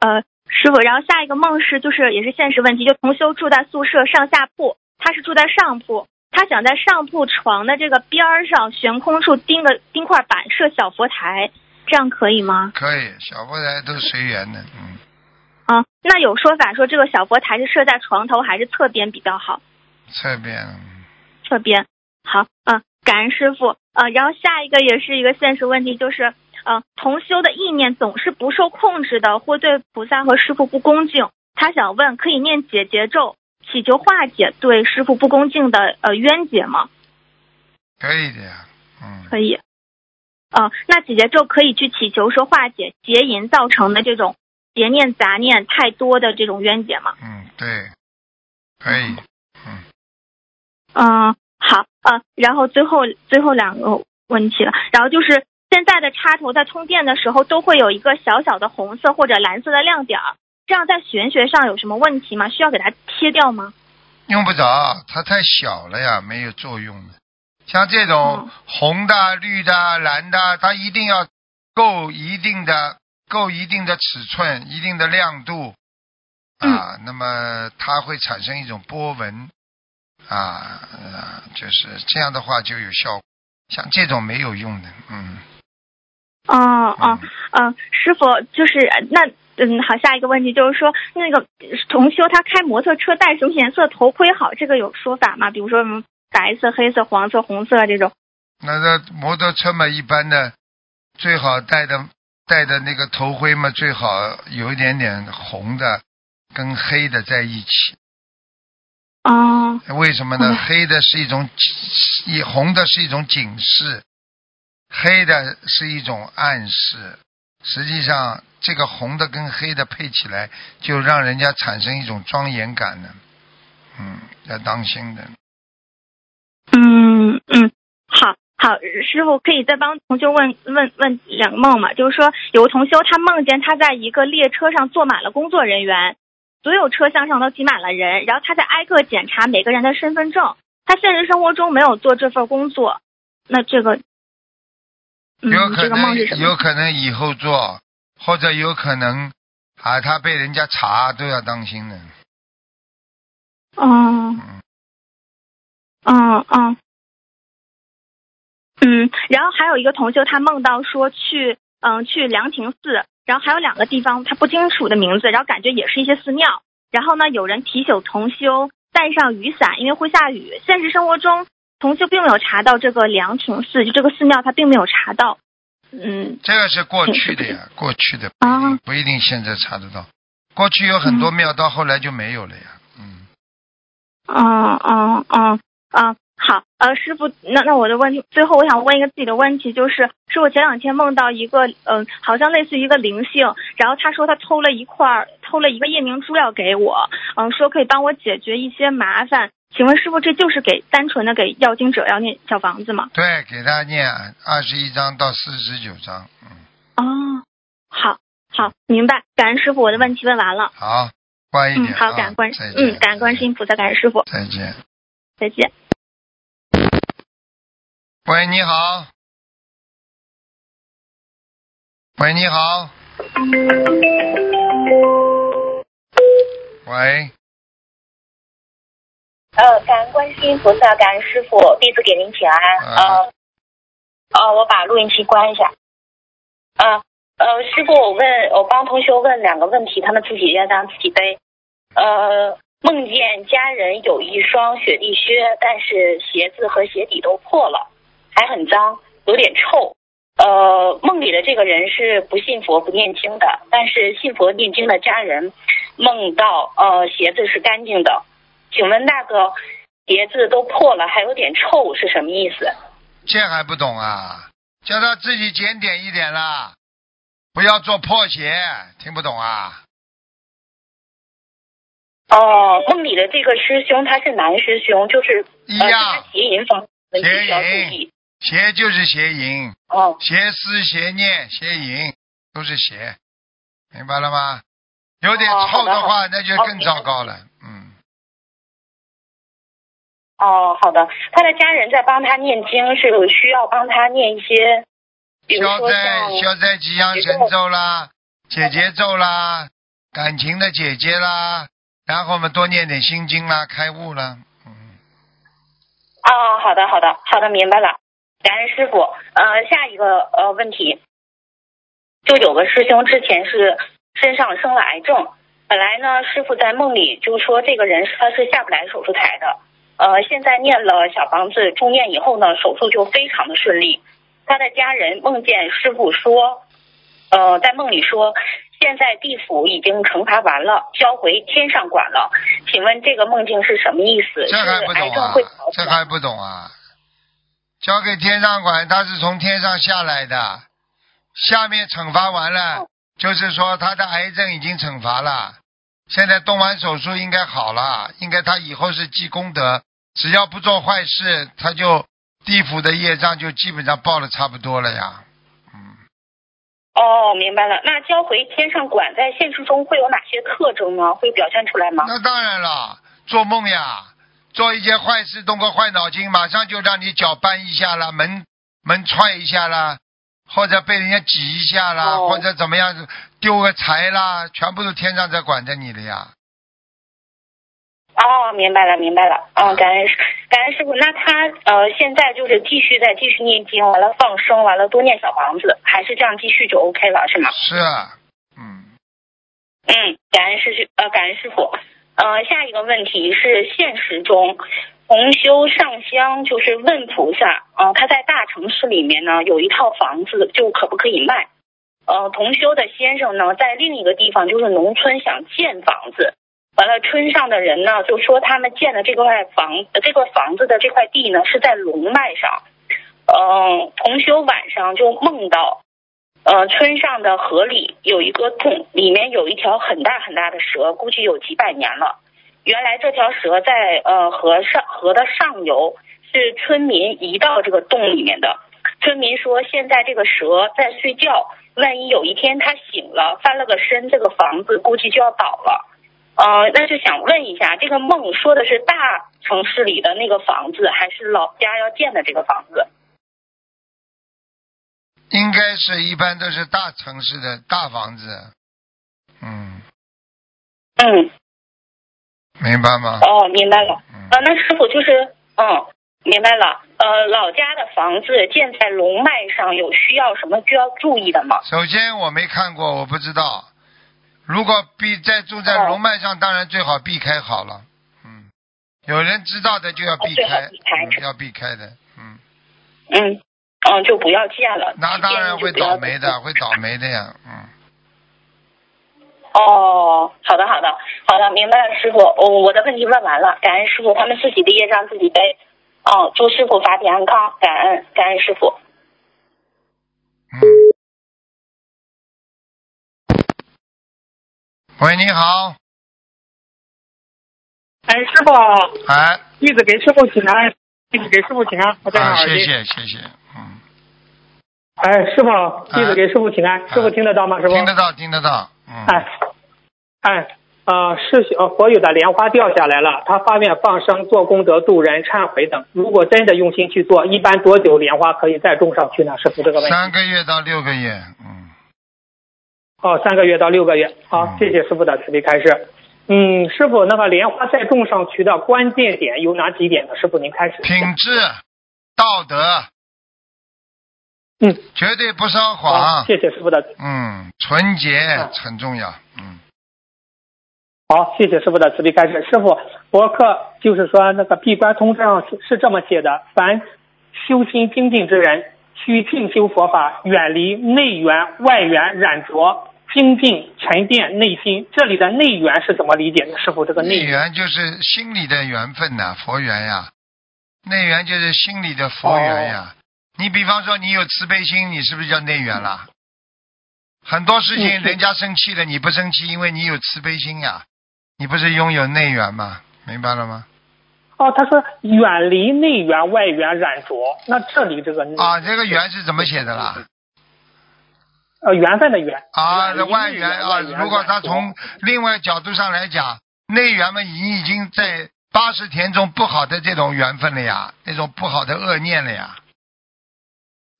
呃，师傅，然后下一个梦是就是也是现实问题，就同修住在宿舍上下铺，他是住在上铺，他想在上铺床的这个边儿上悬空处钉个钉块板设小佛台，这样可以吗？可以，小佛台都随缘的，嗯，啊，那有说法说这个小佛台是设在床头还是侧边比较好？侧边。侧边。好，嗯、感恩师傅。呃，然后下一个也是一个现实问题，就是呃，同修的意念总是不受控制的，或对菩萨和师傅不恭敬。他想问，可以念解结咒，祈求化解对师傅不恭敬的呃冤结吗？可以的呀，嗯，可以。呃，那解结咒可以去祈求说化解邪淫造成的这种邪念杂念太多的这种冤结吗？嗯，对，可以，嗯，嗯，好，呃，然后最后最后两个问题了，然后就是现在的插头在通电的时候都会有一个小小的红色或者蓝色的亮点儿，这样在玄学上有什么问题吗？需要给它贴掉吗？用不着，它太小了呀，没有作用的。像这种嗯红的、绿的、蓝的，它一定要够一定的、够一定的尺寸、一定的亮度啊，那么它会产生一种波纹啊，啊就是这样的话就有效果。像这种没有用的，嗯哦哦嗯，嗯，师傅就是那嗯，好，下一个问题就是说那个重修他开摩托车戴什么颜色头盔好，这个有说法吗？比如说什么白色、黑色、黄色、红色这种？那个摩托车嘛，一般的最好戴的戴的那个头盔嘛，最好有一点点红的跟黑的在一起。哦为什么呢？嗯黑的是一种一红的是一种警示，黑的是一种暗示。实际上，这个红的跟黑的配起来，就让人家产生一种庄严感的。嗯，要当心的。嗯嗯，好好，师傅可以再帮同修问问问两个梦嘛？就是说，有个同修他梦见他在一个列车上坐满了工作人员，所有车厢上都挤满了人，然后他在挨个检查每个人的身份证。他现实生活中没有做这份工作，那这个，有，可能有？可能以后做，或者有可能啊，他被人家查都要当心的。嗯嗯，嗯嗯嗯，然后还有一个同修，他梦到说去嗯去凉亭寺，然后还有两个地方他不清楚的名字，然后感觉也是一些寺庙。然后呢，有人提醒同修带上雨伞，因为会下雨。现实生活中，同修并没有查到这个凉亭寺，就这个寺庙他并没有查到。嗯这个是过去的呀，(laughs) 过去的不一定、啊不一定现在查得到。过去有很多庙，到后来就没有了呀。嗯，嗯嗯嗯嗯，好，呃，师傅，那那我的问题，最后我想问一个自己的问题，就是，是我前两天梦到一个，嗯、好像类似于一个灵性，然后他说他偷了一块儿，偷了一个夜明珠要给我，嗯、说可以帮我解决一些麻烦，请问师傅，这就是给单纯的给要经者要念小房子吗？对，给他念二十一章到四十九章。嗯，哦，好，好，明白，感恩师傅，我的问题问完了，好，乖一嗯，点。好，啊感恩观，再见嗯，感恩观世音菩萨，感恩师傅，再见。再见。喂，你好。喂，你好。喂。呃，感恩关心菩萨，感恩师傅，弟子给您请安。呃，呃，我把录音机关一下。啊，呃，师傅，我问，我帮同学问两个问题，他们自己要当自己背。呃，梦见家人有一双雪地靴，但是鞋子和鞋底都破了，还很脏，有点臭。呃，梦里的这个人是不信佛、不念经的，但是信佛念经的家人梦到呃鞋子是干净的，请问那个鞋子都破了，还有点臭是什么意思？这还不懂啊？叫他自己检点一点啦，不要做破鞋，听不懂啊？哦，梦里的这个师兄他是男师兄，就是一样呃、邪淫方面的需要注意。邪就是邪淫，哦邪思、邪念、邪淫都是邪，明白了吗？有点哦臭的话，那就更糟糕了。嗯，哦，好的。他的家人在帮他念经，是有需要帮他念一些，消灾消灾吉祥神咒啦，姐姐咒啦，感情的姐姐啦，然后我们多念点心经啦，开悟啦。嗯，哦，好的，好的，好的，明白了。感恩师傅。呃，下一个呃问题，就有个师兄之前是身上生了癌症，本来呢师傅在梦里就说这个人他是下不来手术台的，呃，现在念了小房子助念以后呢，手术就非常的顺利。他的家人梦见师傅说，呃，在梦里说。现在地府已经惩罚完了，交回天上管了。请问这个梦境是什么意思？这还不懂啊这还不懂啊？交给天上管，他是从天上下来的，下面惩罚完了，就是说他的癌症已经惩罚了，现在动完手术应该好了，应该他以后是积功德，只要不做坏事，他就地府的业障就基本上报的差不多了呀。嗯，哦，明白了。那交回天上管，在现实中会有哪些特征呢？会表现出来吗？那当然了，做梦呀，做一件坏事，动个坏脑筋，马上就让你脚绊一下啦，门门踹一下啦，或者被人家挤一下啦，哦或者怎么样丢个财啦，全部都天上在管着你的呀。哦，明白了，明白了。嗯，感恩师感恩师傅。那他呃，现在就是继续在继续念经，完了放生，完了多念小房子，还是这样继续就 OK 了，是吗？是啊，嗯，嗯，感恩师呃，感恩师傅。呃，下一个问题是现实中同修上香，就是问菩萨，呃，他在大城市里面呢有一套房子，就可不可以卖？呃，同修的先生呢在另一个地方就是农村想建房子，完了村上的人呢就说他们建的这块房呃这个房子的这块地呢是在龙脉上，嗯、同修晚上就梦到。呃，村上的河里有一个洞，里面有一条很大很大的蛇，估计有几百年了。原来这条蛇在呃河上河的上游，是村民移到这个洞里面的。村民说，现在这个蛇在睡觉，万一有一天它醒了，翻了个身，这个房子估计就要倒了。呃，那就想问一下，这个梦说的是大城市里的那个房子，还是老家要建的这个房子？应该是一般都是大城市的大房子。嗯，嗯，明白吗？哦，明白了。嗯呃，那师傅就是，嗯，明白了。呃，老家的房子建在龙脉上，有需要什么需要注意的吗？首先我没看过，我不知道。如果避在住在哦龙脉上，当然最好避开好了。嗯，有人知道的就要避开，避开嗯要避开的。嗯，嗯嗯，就不要见了。那当然会倒霉的，会倒霉的呀。嗯，哦，好的好的好的，明白了，师傅。我、我的问题问完了，感恩师傅，他们自己的业障自己背。哦，祝师傅法体安康，感恩感恩师傅。嗯。喂，你好，哎，师傅，哎，弟子给师傅请安，弟子给师傅请安，我戴上啊，耳机。谢谢谢谢，嗯，哎，师傅，弟子给师傅请安，师傅听得到吗？师傅？听得到听得到，嗯，哎，哎，呃，是呃佛有的莲花掉下来了，他发愿放生、做功德、度人、忏悔等。如果真的用心去做，一般多久莲花可以再种上去呢？师傅这个问题。三个月到六个月，嗯，哦，三个月到六个月。好嗯，谢谢师傅的慈悲开示。嗯，师傅，那个莲花再种上去的关键点有哪几点呢？师傅您开始。品质、道德，嗯，绝对不撒好，谎，谢谢师傅的，嗯，纯洁嗯很重要，嗯，好，谢谢师傅的慈悲开示。师傅，博客就是说那个闭关通上是是这么写的：凡修心精进之人，需静修佛法，远离内缘外缘染着，精进沉淀内心。这里的内缘是怎么理解的？师傅，这个内缘就是心里的缘分呐、佛缘呀，内缘就是心里的佛缘呀。你比方说你有慈悲心，你是不是叫内缘啦？很多事情人家生气了，你不生气，因为你有慈悲心呀，你不是拥有内缘吗？明白了吗？哦，他说远离内缘外缘染着，那这里这个啊，这个缘是怎么写的啦？呃缘分的缘啊，外缘啊如果他从另外角度上来讲，内缘嘛，你已经在八十田中不好的这种缘分了呀，那种不好的恶念了呀，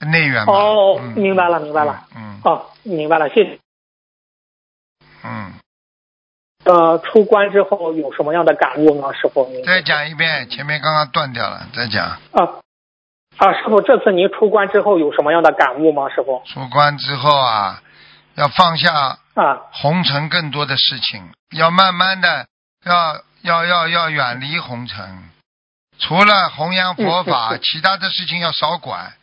内缘嘛。哦嗯明白了明白了。嗯哦，明白了，谢谢。嗯，呃，出关之后有什么样的感悟呢？师傅，再讲一遍，前面刚刚断掉了，再讲。啊啊，师傅，这次您出关之后有什么样的感悟吗？师傅出关之后啊，要放下啊，红尘更多的事情，要慢慢的要要要要远离红尘。除了弘扬佛法，其他的事情要少管，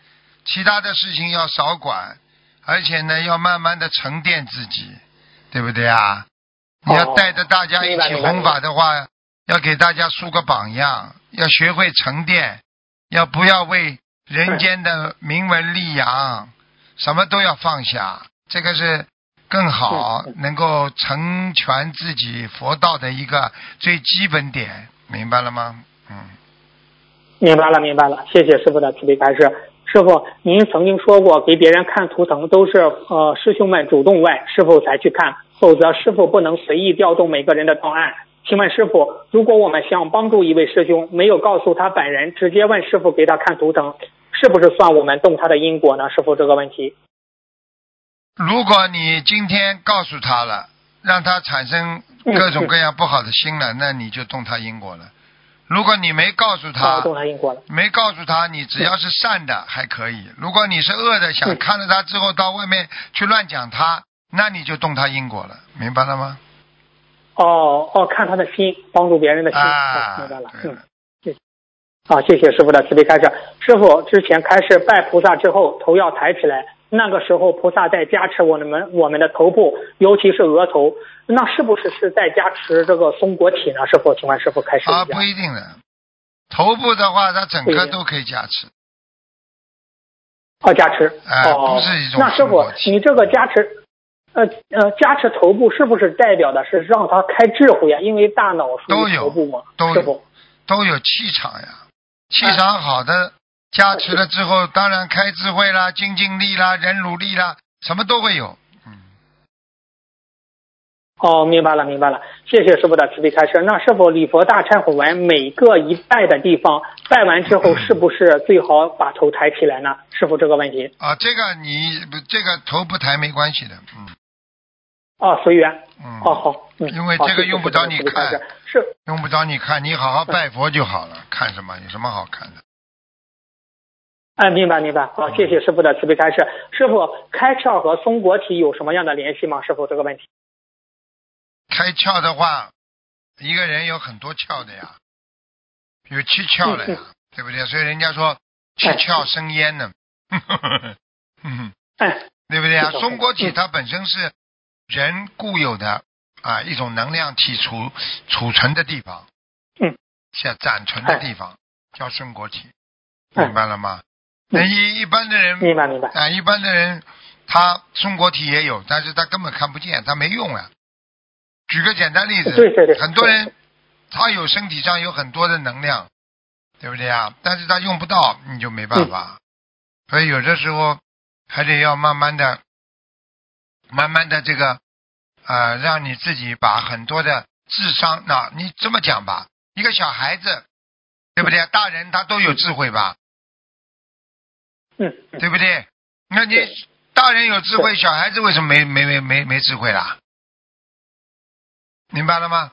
其他的事情要少管，而且呢，要慢慢的沉淀自己，对不对啊？你要哦带着大家一起弘法的话，要给大家树个榜样，要学会沉淀，要不要为人间的名闻利养，什么都要放下，这个是更好嗯能够成全自己佛道的一个最基本点，明白了吗？嗯，明白了明白了，谢谢师傅的慈悲开示。师傅，您曾经说过，给别人看图腾都是呃师兄们主动问师傅才去看，否则师傅不能随意调动每个人的档案。请问师傅，如果我们想帮助一位师兄，没有告诉他本人，直接问师傅给他看图腾，是不是算我们动他的因果呢？师傅这个问题。如果你今天告诉他了，让他产生各种各样不好的心了，那你就动他因果了。如果你没告诉啊，他。没告诉他，你只要是善的还可以；如果你是恶的，想嗯看了他之后到外面去乱讲他，那你就动他因果了，明白了吗？哦哦，看他的心，帮助别人的心，啊哦、明白了。嗯，谢谢。好，谢谢师傅的慈悲开示。师傅之前开示拜菩萨之后，头要抬起来，那个时候菩萨在加持我们我们的头部，尤其是额头，那是不是是在加持这个松果体呢？师傅，请问师傅开示啊，不一定的。头部的话，它整个都可以加持。哦，加持。哎哦，不是一种那师傅你这个加持。呃呃，加持头部是不是代表的是让他开智慧啊？因为大脑属于都有头部嘛，都有。都有气场呀，气场好的加持了之后，当然开智慧啦、精进力啦、人努力啦，什么都会有。嗯，哦，明白了，明白了，谢谢师傅的慈悲开示。那是否礼佛大忏悔文每个一拜的地方，拜完之后是不是最好把头抬起来呢？师傅这个问题。啊，这个你这个头不抬没关系的，嗯哦，随缘。嗯，哦，好，嗯，因为这个用不着你看是用不着你看，你好好拜佛就好了，看什么有什么好看的？哎，明白明白。好，谢谢师傅的慈悲开示。师傅，开窍和松果体有什么样的联系吗？师傅这个问题。开窍的话，一个人有很多窍的呀，有七窍了呀，对不对？所以人家说七窍生烟呢，嗯，哎，(laughs) 对不对啊？松果体嗯它本身是人固有的啊一种能量体储储存的地方，嗯，像暂存的地方叫松果体，哎明白了吗？嗯那一一般的人明白明白。啊，一般的人他松果体也有，但是他根本看不见，他没用啊。举个简单例子，对对对很多人他有身体上有很多的能量，对不对啊？但是他用不到，你就没办法。所以有的时候还得要慢慢的、慢慢的这个呃，让你自己把很多的智商，那你这么讲吧，一个小孩子，对不对？大人他都有智慧吧，对不对？那你大人有智慧，小孩子为什么没没没没没智慧啦？明白了吗？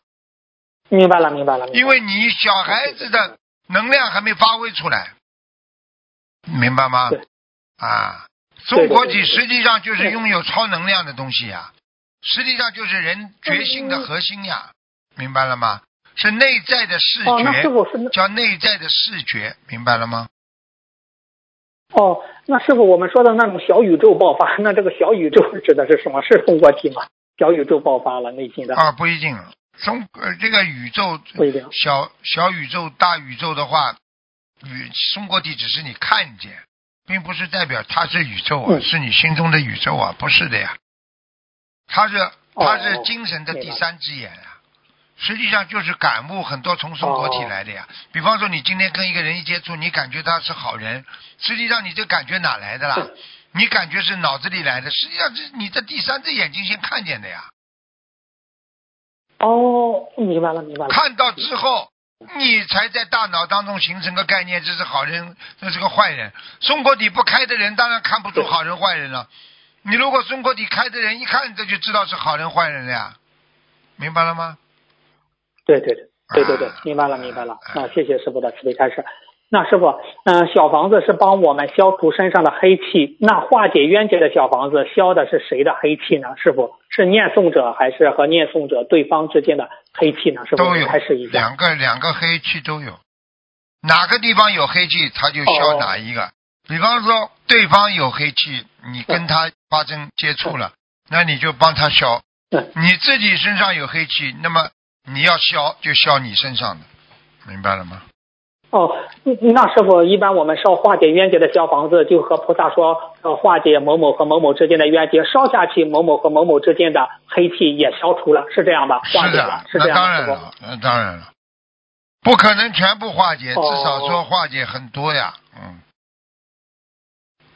明白了，明白了。白了因为你小孩子的能量还没发挥出来，明白吗对？啊，中国体实际上就是拥有超能量的东西呀，实际上就是人觉性的核心呀，明白了吗？是内在的视觉，叫内在的视觉，明白了吗？哦，那师傅我们说的那种小宇宙爆发，那这个小宇宙指的是什么？是松果体吗？小宇宙爆发了，内心的啊，不一定。中呃这个宇宙不一定。小小宇宙、大宇宙的话，宇松果体只是你看见，并不是代表它是宇宙啊，嗯是你心中的宇宙啊，不是的呀。它是它是哦精神的第三只眼啊，实际上就是感悟很多从松果体哦来的呀。比方说，你今天跟一个人一接触，你感觉他是好人，实际上你这感觉哪来的啦？你感觉是脑子里来的，实际上是你的第三只眼睛先看见的呀。哦，明白了，明白了。看到之后，你才在大脑当中形成个概念，这是好人，这是个坏人。松果体不开的人，当然看不出好人坏人了。你如果松果体开的人，一看这就知道是好人坏人了呀，明白了吗？对对对对对对啊，明白了明白了。那，谢谢师傅的慈悲开示。那师傅，嗯、小房子是帮我们消除身上的黑气，那化解冤结的小房子消的是谁的黑气呢？师傅是念诵者还是和念诵者对方之间的黑气呢？师傅都有开始一下。两个两个黑气都有，哪个地方有黑气，他就消哦哪一个。比方说，对方有黑气，你跟他发生接触了，那你就帮他消。嗯你自己身上有黑气，那么你要消就消你身上的，明白了吗？哦，嗯那师傅，一般我们烧化解冤结的小房子，就和菩萨说，呃，化解某某和某某之间的冤结，烧下去，某某和某某之间的黑气也消除了，是这样吧？化解了，，是那这样的，师傅。当然了，那当然了，不可能全部化解，哦至少说化解很多呀，嗯。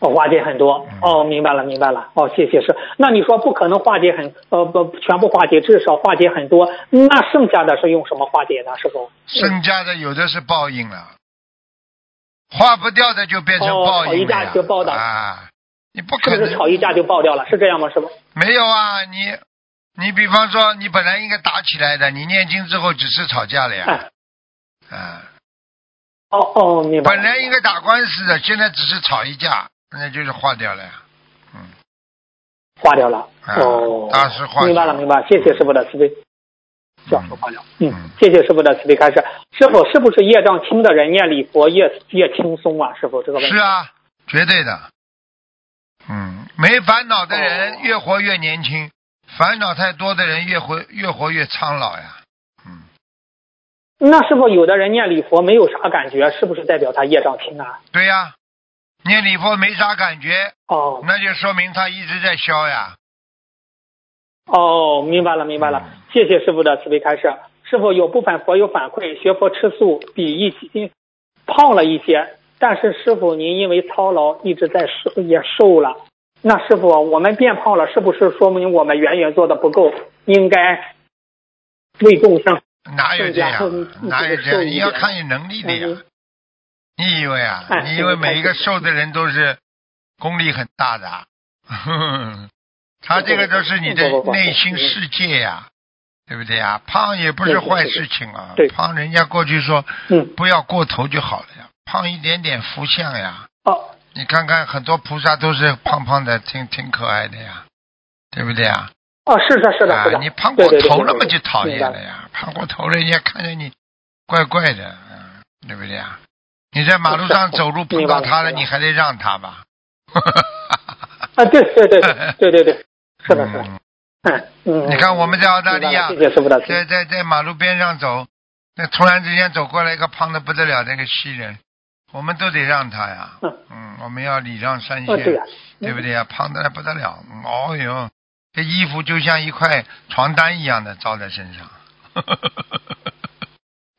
哦，化解很多嗯。哦，明白了，明白了。哦，谢谢是。那你说不可能化解很呃不全部化解，至少化解很多，那剩下的是用什么化解呢？师傅？剩下的有的是报应了，化不掉的就变成哦报吵一架就报的啊！你不是不是可能吵一架就爆掉了？是这样吗？师傅？没有啊！你你比方说，你本来应该打起来的，你念经之后只是吵架了呀，哎，啊，哦哦，明白。本来应该打官司的，现在只是吵一架，那就是化掉了呀，嗯，化掉了。啊哦，大师化解明白了，明白了。谢谢师傅的慈悲。教授化掉。嗯嗯，谢谢师傅的慈悲开示。师傅，是不是业障轻的人念礼佛越越轻松啊？师傅，这个问题。是啊，绝对的，嗯，没烦恼的人哦越活越年轻，烦恼太多的人越活越活越苍老呀，嗯。那是否，有的人念礼佛没有啥感觉，是不是代表他业障轻啊？对呀，念礼佛没啥感觉，哦那就说明他一直在消呀。哦，明白了，明白了。谢谢师傅的慈悲开示。师傅有部分佛友反馈，学佛吃素比一起胖了一些，但是师傅您因为操劳一直在瘦，也瘦了。那师傅，我们变胖了，是不是说明我们远远做的不够？应该为众生。哪有这样？哪有这样？你要看你能力的呀嗯。你以为啊？哎你以为每一个瘦的人都是功力很大的啊？(laughs) 他这个都是你的内心世界呀，对不对呀？胖也不是坏事情啊对。胖人家过去说嗯，不要过头就好了呀，胖一点点福相呀。哦，你看看很多菩萨都是胖胖的，挺挺可爱的呀，对不对呀？哦，是的，是的，是的。，啊你胖过头了嘛就讨厌了呀，胖过头了人家看着你怪怪的，嗯，对不对呀？你在马路上走路碰到他了，你还得让他吧？(laughs) 啊，对对对对对对对，是的，是的。嗯。你看我们在澳大利亚在在在马路边上走，那突然之间走过来一个胖的不得了那个西人，我们都得让他呀。嗯嗯，我们要礼让三先，，对不对呀？胖的不得了，嗯哦哟，这衣服就像一块床单一样的罩在身上。(laughs)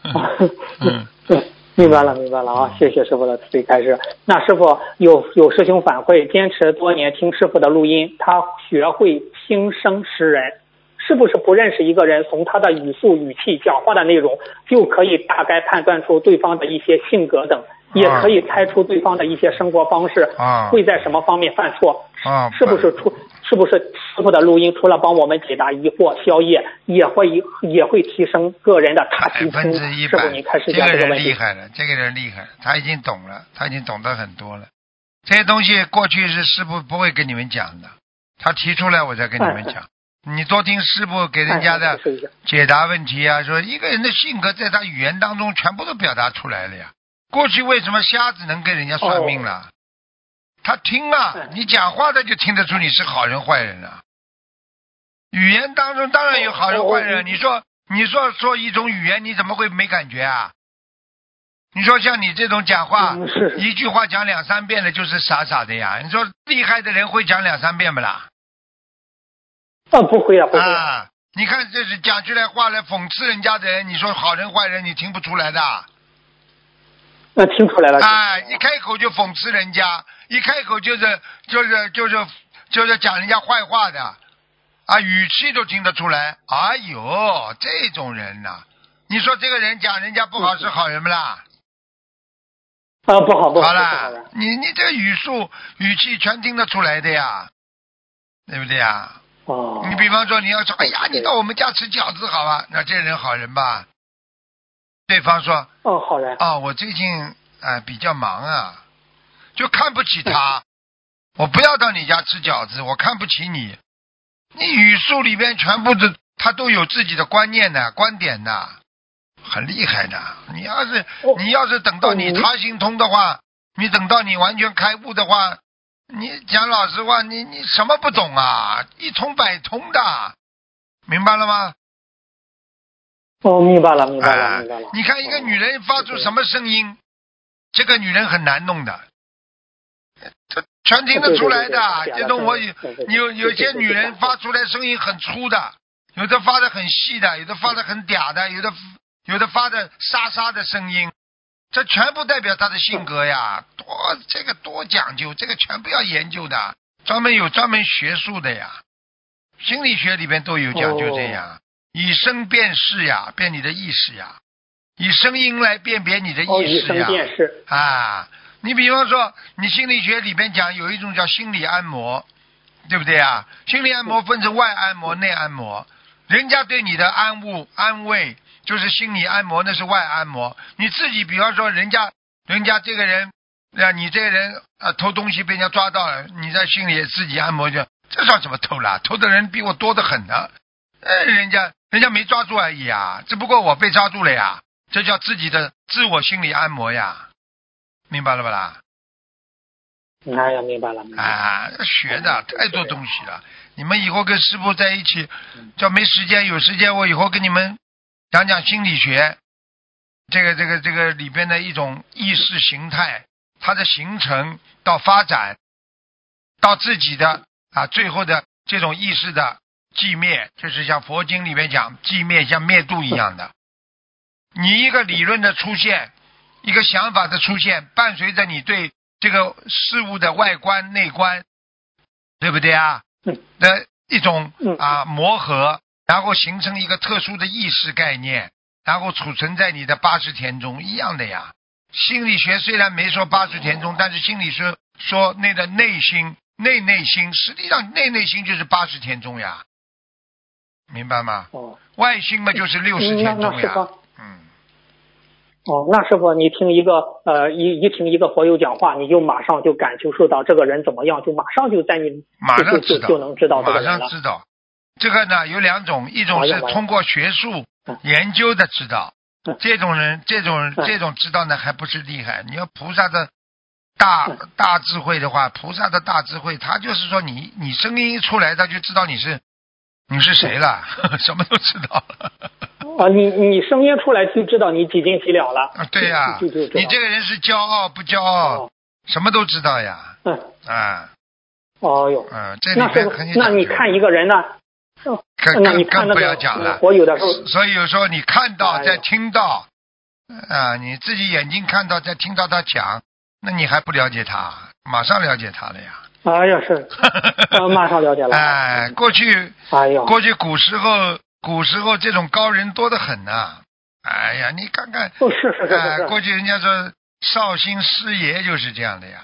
(laughs) 明白了，明白了啊！谢谢师傅的慈悲开示。那师傅有有师兄反馈，坚持多年听师傅的录音，他学会轻声识人，是不是不认识一个人，从他的语速、语气、讲话的内容，就可以大概判断出对方的一些性格等，也可以猜出对方的一些生活方式，啊会在什么方面犯错？啊，是不是出？是是不是师傅的录音除了帮我们解答疑惑、消业，也会也会提升个人的大百提分之一百，您开始这个人讲这个人。厉害了，这个人厉害，他已经懂了，他已经懂得很多了。这些东西过去是师傅不会跟你们讲的，他提出来我再跟你们讲。你多听师傅给人家的解答问题啊，说一个人的性格在他语言当中全部都表达出来了呀。过去为什么瞎子能跟人家算命了？他听啊嗯，你讲话他就听得出你是好人坏人了。语言当中当然有好人坏人，哦你说你说说一种语言，你怎么会没感觉啊？你说像你这种讲话，一句话讲两三遍的，就是傻傻的呀。你说厉害的人会讲两三遍不啦？啊，不会啊，不会。啊，你看这是讲出来话来讽刺人家的人，你说好人坏人，你听不出来的。那听出来了。啊，一开口就讽刺人家，一开口就是就是就是就是讲人家坏话的，啊，语气都听得出来。哎呦，这种人呐、你说这个人讲人家不好是好人不啦？啊，不好不好，好不好了，你你这个语速语气全听得出来的呀，对不对呀？哦，你比方说你要说，哎呀，你到我们家吃饺子好吧？那这人好人吧？对方说，哦，好人。哦，我最近呃比较忙啊，就看不起他，我不要到你家吃饺子，我看不起你。你语速里边全部的，他都有自己的观念的、观点的，很厉害的。你要是哦你要是等到你他心通的话，你等到你完全开悟的话，你讲老实话，你你什么不懂啊？一通百通的，明白了吗？哦，明白了，明白啊了，明白了。你看一个女人发出什么声音，这个女人很难弄的，这全听得出来的。这种我有有有些女人发出来声音很粗的，有的发的很细的，有的发的很嗲的，有的有的发的沙沙的声音，这全部代表她的性格呀。多这个多讲究，这个全部要研究的，专门有专门学术的呀，心理学里边都有讲究这样。以声辨事呀，辨你的意识呀，以声音来辨别你的意识呀。辨识。啊，你比方说，你心理学里边讲有一种叫心理按摩，对不对啊？心理按摩分成外按摩、内按摩。人家对你的安物、安慰就是心理按摩，那是外按摩。你自己比方说，人家人家这个人，啊，你这个人啊偷东西被人家抓到了，你在心里自己按摩就，这算什么偷啦？偷的人比我多得很呢。呃，人家人家没抓住而已啊，只不过我被抓住了呀，这叫自己的自我心理按摩呀，明白了吧啦？哎呀，明白了，明白了。啊，学的太多东西了。你们以后跟师傅在一起，叫没时间，有时间我以后跟你们讲讲心理学，这个这个这个里边的一种意识形态，它的形成到发展，到自己的啊最后的这种意识的寂灭，就是像佛经里面讲寂灭像灭度一样的。你一个理论的出现，一个想法的出现，伴随着你对这个事物的外观、内观，对不对啊？嗯。的一种嗯啊磨合，然后形成一个特殊的意识概念，然后储存在你的八十田中，一样的呀。心理学虽然没说八十田中，但是心理学说那个内心、内内心，实际上内内心就是八十田中呀，明白吗？哦外星嘛就是六十嗯那田中呀那师傅，，嗯。哦，那师傅，你听一个呃一一听一个佛友讲话，你就马上就感受到这个人怎么样，就马上就在你马上就知道，就就能知道马。上知道。这个呢有两种，一种是通过学术嗯研究的知道嗯，这种人这种嗯这种知道呢还不是厉害。你要菩萨的大嗯大智慧的话，菩萨的大智慧，他就是说你你声音一出来，他就知道你是你是谁了，(laughs) 什么都知道了。啊，你你声音出来就知道你几斤几两了。啊，对呀、你这个人是骄傲不骄傲，哦。什么都知道呀，嗯，啊，哦哟，嗯，这里边肯定，那你看一个人呢？更更更不要讲了。我有的时候，所以有时候你看到哎呦。再听到，啊，你自己眼睛看到再听到他讲，那你还不了解他，马上了解他了呀。哎呀是，呃 (laughs) 马上了解了。哎，过去哎呦，过去古时候，古时候这种高人多得很呐、哎呀，你看看，哦是是是哎，是。是，过去人家说绍兴师爷就是这样的呀。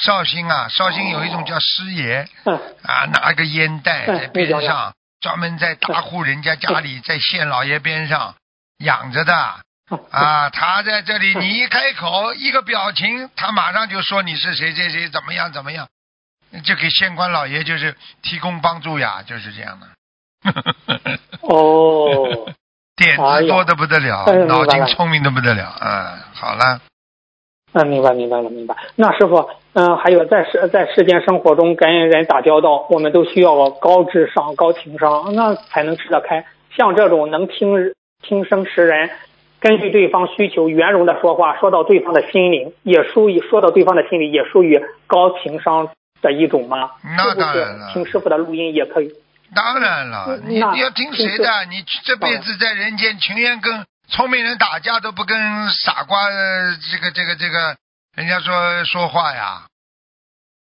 绍兴啊，绍兴有一种叫师爷嗯啊，拿个烟袋嗯在边上，专门在大户人家家里，在县老爷边上养着的。啊，他在这里，你一开口，一个表情，他马上就说你是谁谁谁，怎么样怎么样，就给县官老爷就是提供帮助呀，就是这样的。(laughs) 哦，点子多的不得了，脑筋聪明的不得了。嗯，好了，嗯，明白明白了明白。那师傅，嗯、还有在世在世间生活中跟人打交道，我们都需要高智商、高情商，那才能吃得开。像这种能听听声识人，根据对方需求圆融的说话，说到对方的心灵，也属于说到对方的心里，也属于高情商的一种吗？那当然了听师傅的录音也可以？当然了，你你要听谁的？你这辈子在人间情愿跟聪明人打架，都不跟傻瓜呃这个这个这个人家说说话呀，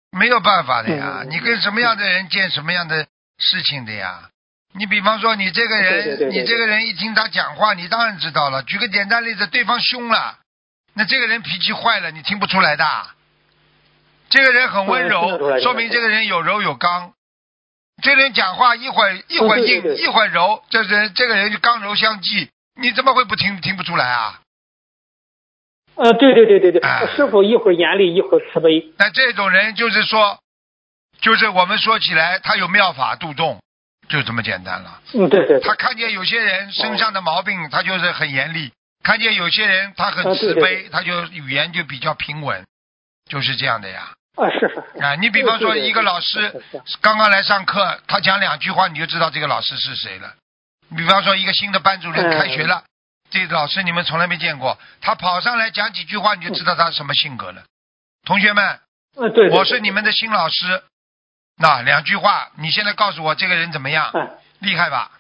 没有办法的呀。嗯你跟什么样的人见什么样的事情的呀？你比方说，你这个人，对对对对你这个人一听他讲话，你当然知道了。举个简单例子，对方凶了，那这个人脾气坏了，你听不出来的。这个人很温柔，说明这个人有柔有刚。这个人讲话一会儿一会儿硬，一会儿柔，这人这个人就刚柔相济，你怎么会不听听不出来啊？呃，对对对对对，哎师傅一会儿严厉，一会儿慈悲。那这种人就是说，就是我们说起来，他有妙法度众，就这么简单了。嗯，对对对他，看见有些人身上的毛病，他就是很严厉；看见有些人他很啊对对慈悲，他就语言就比较平稳，就是这样的呀。啊，是是是。啊，你比方说一个老师刚刚来上课，他讲两句话，你就知道这个老师是谁了。比方说一个新的班主任嗯开学了，这个老师你们从来没见过，他跑上来讲几句话，你就知道他什么性格了。同学们，嗯，对我是你们的新老师，那两句话，你现在告诉我这个人怎么样？嗯厉害吧？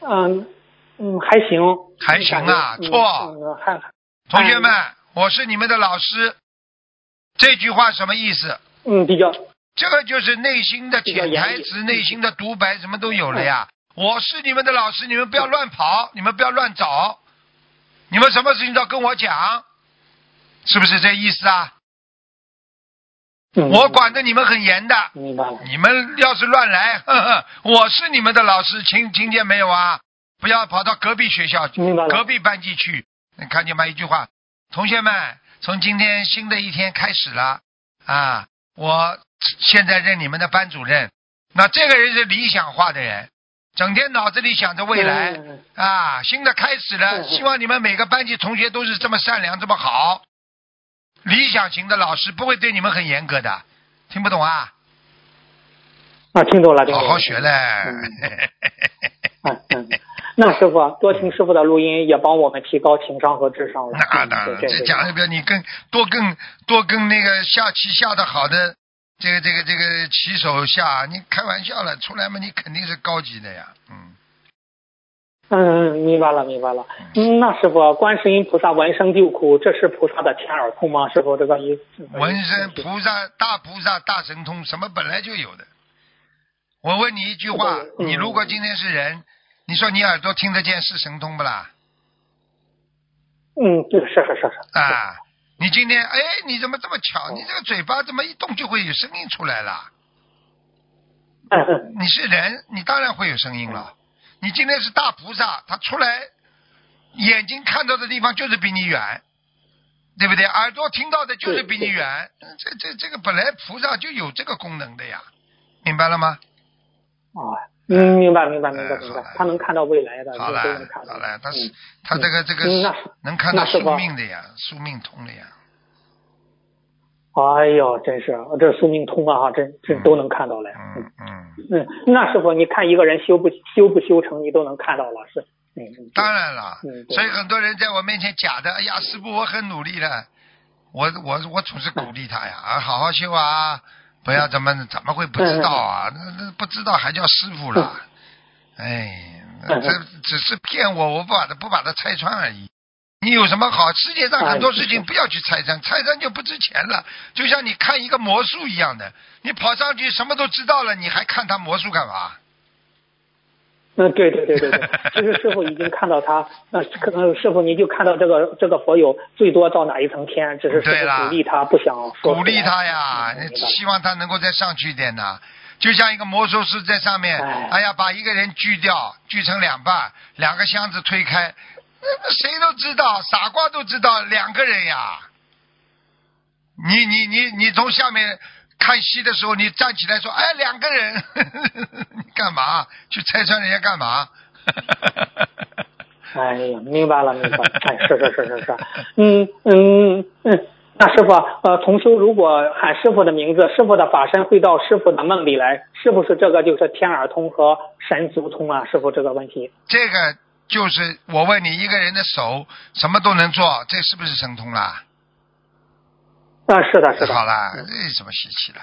嗯嗯，还行，还行啊错同学们，我是你们的老师，这句话什么意思？嗯比较这个就是内心的潜台词、内心的独白，什么都有了呀。我是你们的老师，你们不要乱跑，你们不要乱找，你们什么事情都要跟我讲，是不是这意思啊？嗯我管的你们很严的，明白了，你们要是乱来，呵呵，我是你们的老师，听听见没有啊？不要跑到隔壁学校、隔壁班级去。你看见吗？一句话，同学们，从今天新的一天开始了啊！我现在任你们的班主任。那这个人是理想化的人，整天脑子里想着未来嗯啊！新的开始了，嗯希望你们每个班级同学都是这么善良、这么好。理想型的老师不会对你们很严格的，听不懂啊？啊，听懂了，听懂了，好好学嘞。嗯嗯，那师傅多听师傅的录音，也帮我们提高情商和智商了。那当然，这讲一遍，你跟多跟多跟那个下棋下的好的这个这个这个棋手下，你开玩笑了，出来嘛，你肯定是高级的呀，嗯。嗯，明白了，明白了。嗯，那师傅，观世音菩萨闻声就哭，这是菩萨的天耳通吗？师傅，这个意思。纹身菩萨、大菩萨、大神通，什么本来就有的。我问你一句话，嗯你如果今天是人，你说你耳朵听得见是神通不啦？嗯，对，是是是是。啊，你今天哎，你怎么这么巧？你这个嘴巴怎么一动就会有声音出来了。嗯嗯你是人，你当然会有声音了。你今天是大菩萨，他出来，眼睛看到的地方就是比你远，对不对？耳朵听到的就是比你远。这这这个本来菩萨就有这个功能的呀，明白了吗？哦，嗯，明白明白明白明白他能看到未来的，好了。好了，他是嗯他这个这个能看到宿命的呀，宿命通的呀。哎呦，真是这宿命通啊，真真都能看到了。嗯嗯，嗯，那师傅，你看一个人修不修不修成，你都能看到了，是。嗯嗯。当然了嗯，所以很多人在我面前假的，哎呀，师傅我很努力的，我我我总是鼓励他呀，啊，好好修啊，不要怎么怎么会不知道啊？那那不知道还叫师傅了，哎，这只是骗我，我不把它不把它拆穿而已。你有什么好？世界上很多事情不要去拆穿，拆穿就不值钱了。就像你看一个魔术一样的，你跑上去什么都知道了，你还看他魔术干嘛？嗯，对对对对对，其实师傅已经看到他，那 (laughs) 可能师傅你就看到这个这个佛友最多到哪一层天，只是鼓励他，不想鼓励他呀，希望他能够再上去一点呢。就像一个魔术师在上面，哎哎呀，把一个人锯掉，锯成两半，两个箱子推开，那 (laughs) 谁都知道，傻瓜都知道两个人呀。你你你你从下面看戏的时候，你站起来说，哎，两个人，(laughs) 你干嘛？去拆穿人家干嘛？(laughs) 哎呀，明白了，明白了。哎，是是是是是，嗯嗯嗯。那师傅，呃，同修如果喊师傅的名字，师傅的法身会到师傅的梦里来，是不是这个就是天耳通和神足通啊？师傅这个问题。这个就是我问你，一个人的手什么都能做，这是不是神通啦？啊，是的，是的。好了，嗯这有什么稀奇的？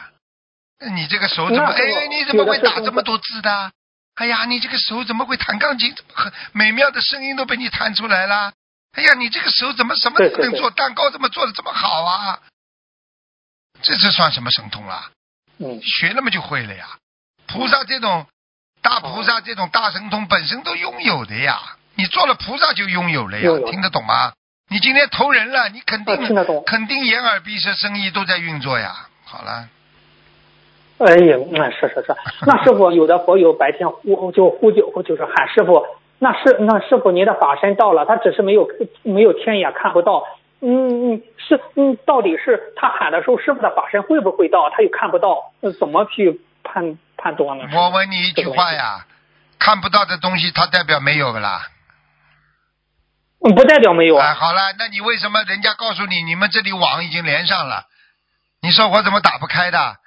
你这个手怎么？哎，你怎么会打这么多字的？哎呀，你这个手怎么会弹钢琴？怎么很美妙的声音都被你弹出来了。哎呀，你这个手怎么什么都能做？蛋糕怎么做的这么好啊？这这算什么神通啦？嗯，学了嘛就会了呀。菩萨这种大菩萨这种大神通本身都拥有的呀，你做了菩萨就拥有了呀听得懂吗？你今天投人了，你肯定、啊听得懂肯定眼耳鼻舌身意都在运作呀。好了，哎呀，那是是是。(laughs) 那师傅有的佛友白天呼就呼救，就是喊师傅。那是那师傅您的法身到了，他只是没有没有天眼看不到。嗯嗯，是嗯，到底是他喊的时候，师傅的法身会不会到？他又看不到，呃怎么去判判断了？我问你一句话呀，看不到的东西它代表没有不啦？嗯，不代表没有哎，啊。好了，那你为什么人家告诉你你们这里网已经连上了？你说我怎么打不开的？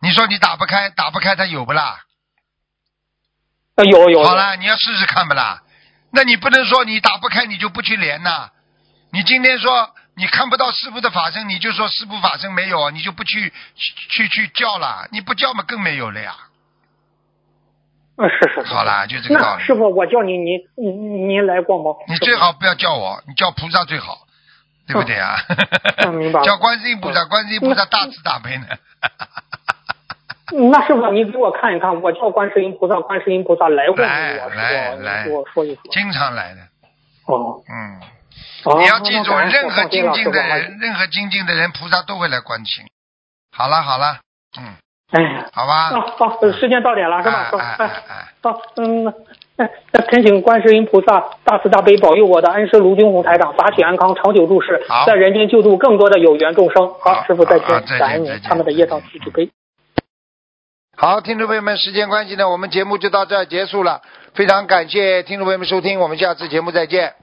你说你打不开，打不开它有不啦？啊有有。有好了，你要试试看不啦？那你不能说你打不开你就不去连呐？你今天说你看不到师傅的法身，你就说师傅法身没有，你就不去去去去叫了，你不叫嘛更没有了呀。嗯，是是是。好啦，就这个道理。师傅，我叫您，您您您来过吗？你最好不要叫我，你叫菩萨最好，对不对啊？(laughs) 嗯明白了叫观世音菩萨，观世音菩萨大慈大悲呢。嗯那师傅，你给我看一看，我叫观世音菩萨，观世音菩萨来过没来？来来你给我说一说。经常来的，哦，嗯，哦你要记住，任何精进的人，任何精进的人，菩萨都会来关心。好了好了，嗯，哎，好吧。时间到点了是吧？哎哎哎哎，好，嗯，哎，那恳请观世音菩萨大慈大悲保佑我的恩师卢军红台长法体安康，长久住世，在人间救助更多的有缘众生。好好，师傅再见见，感恩您他们的业障自己背。好，听众朋友们，时间关系呢，我们节目就到这儿结束了。非常感谢听众朋友们收听，我们下次节目再见。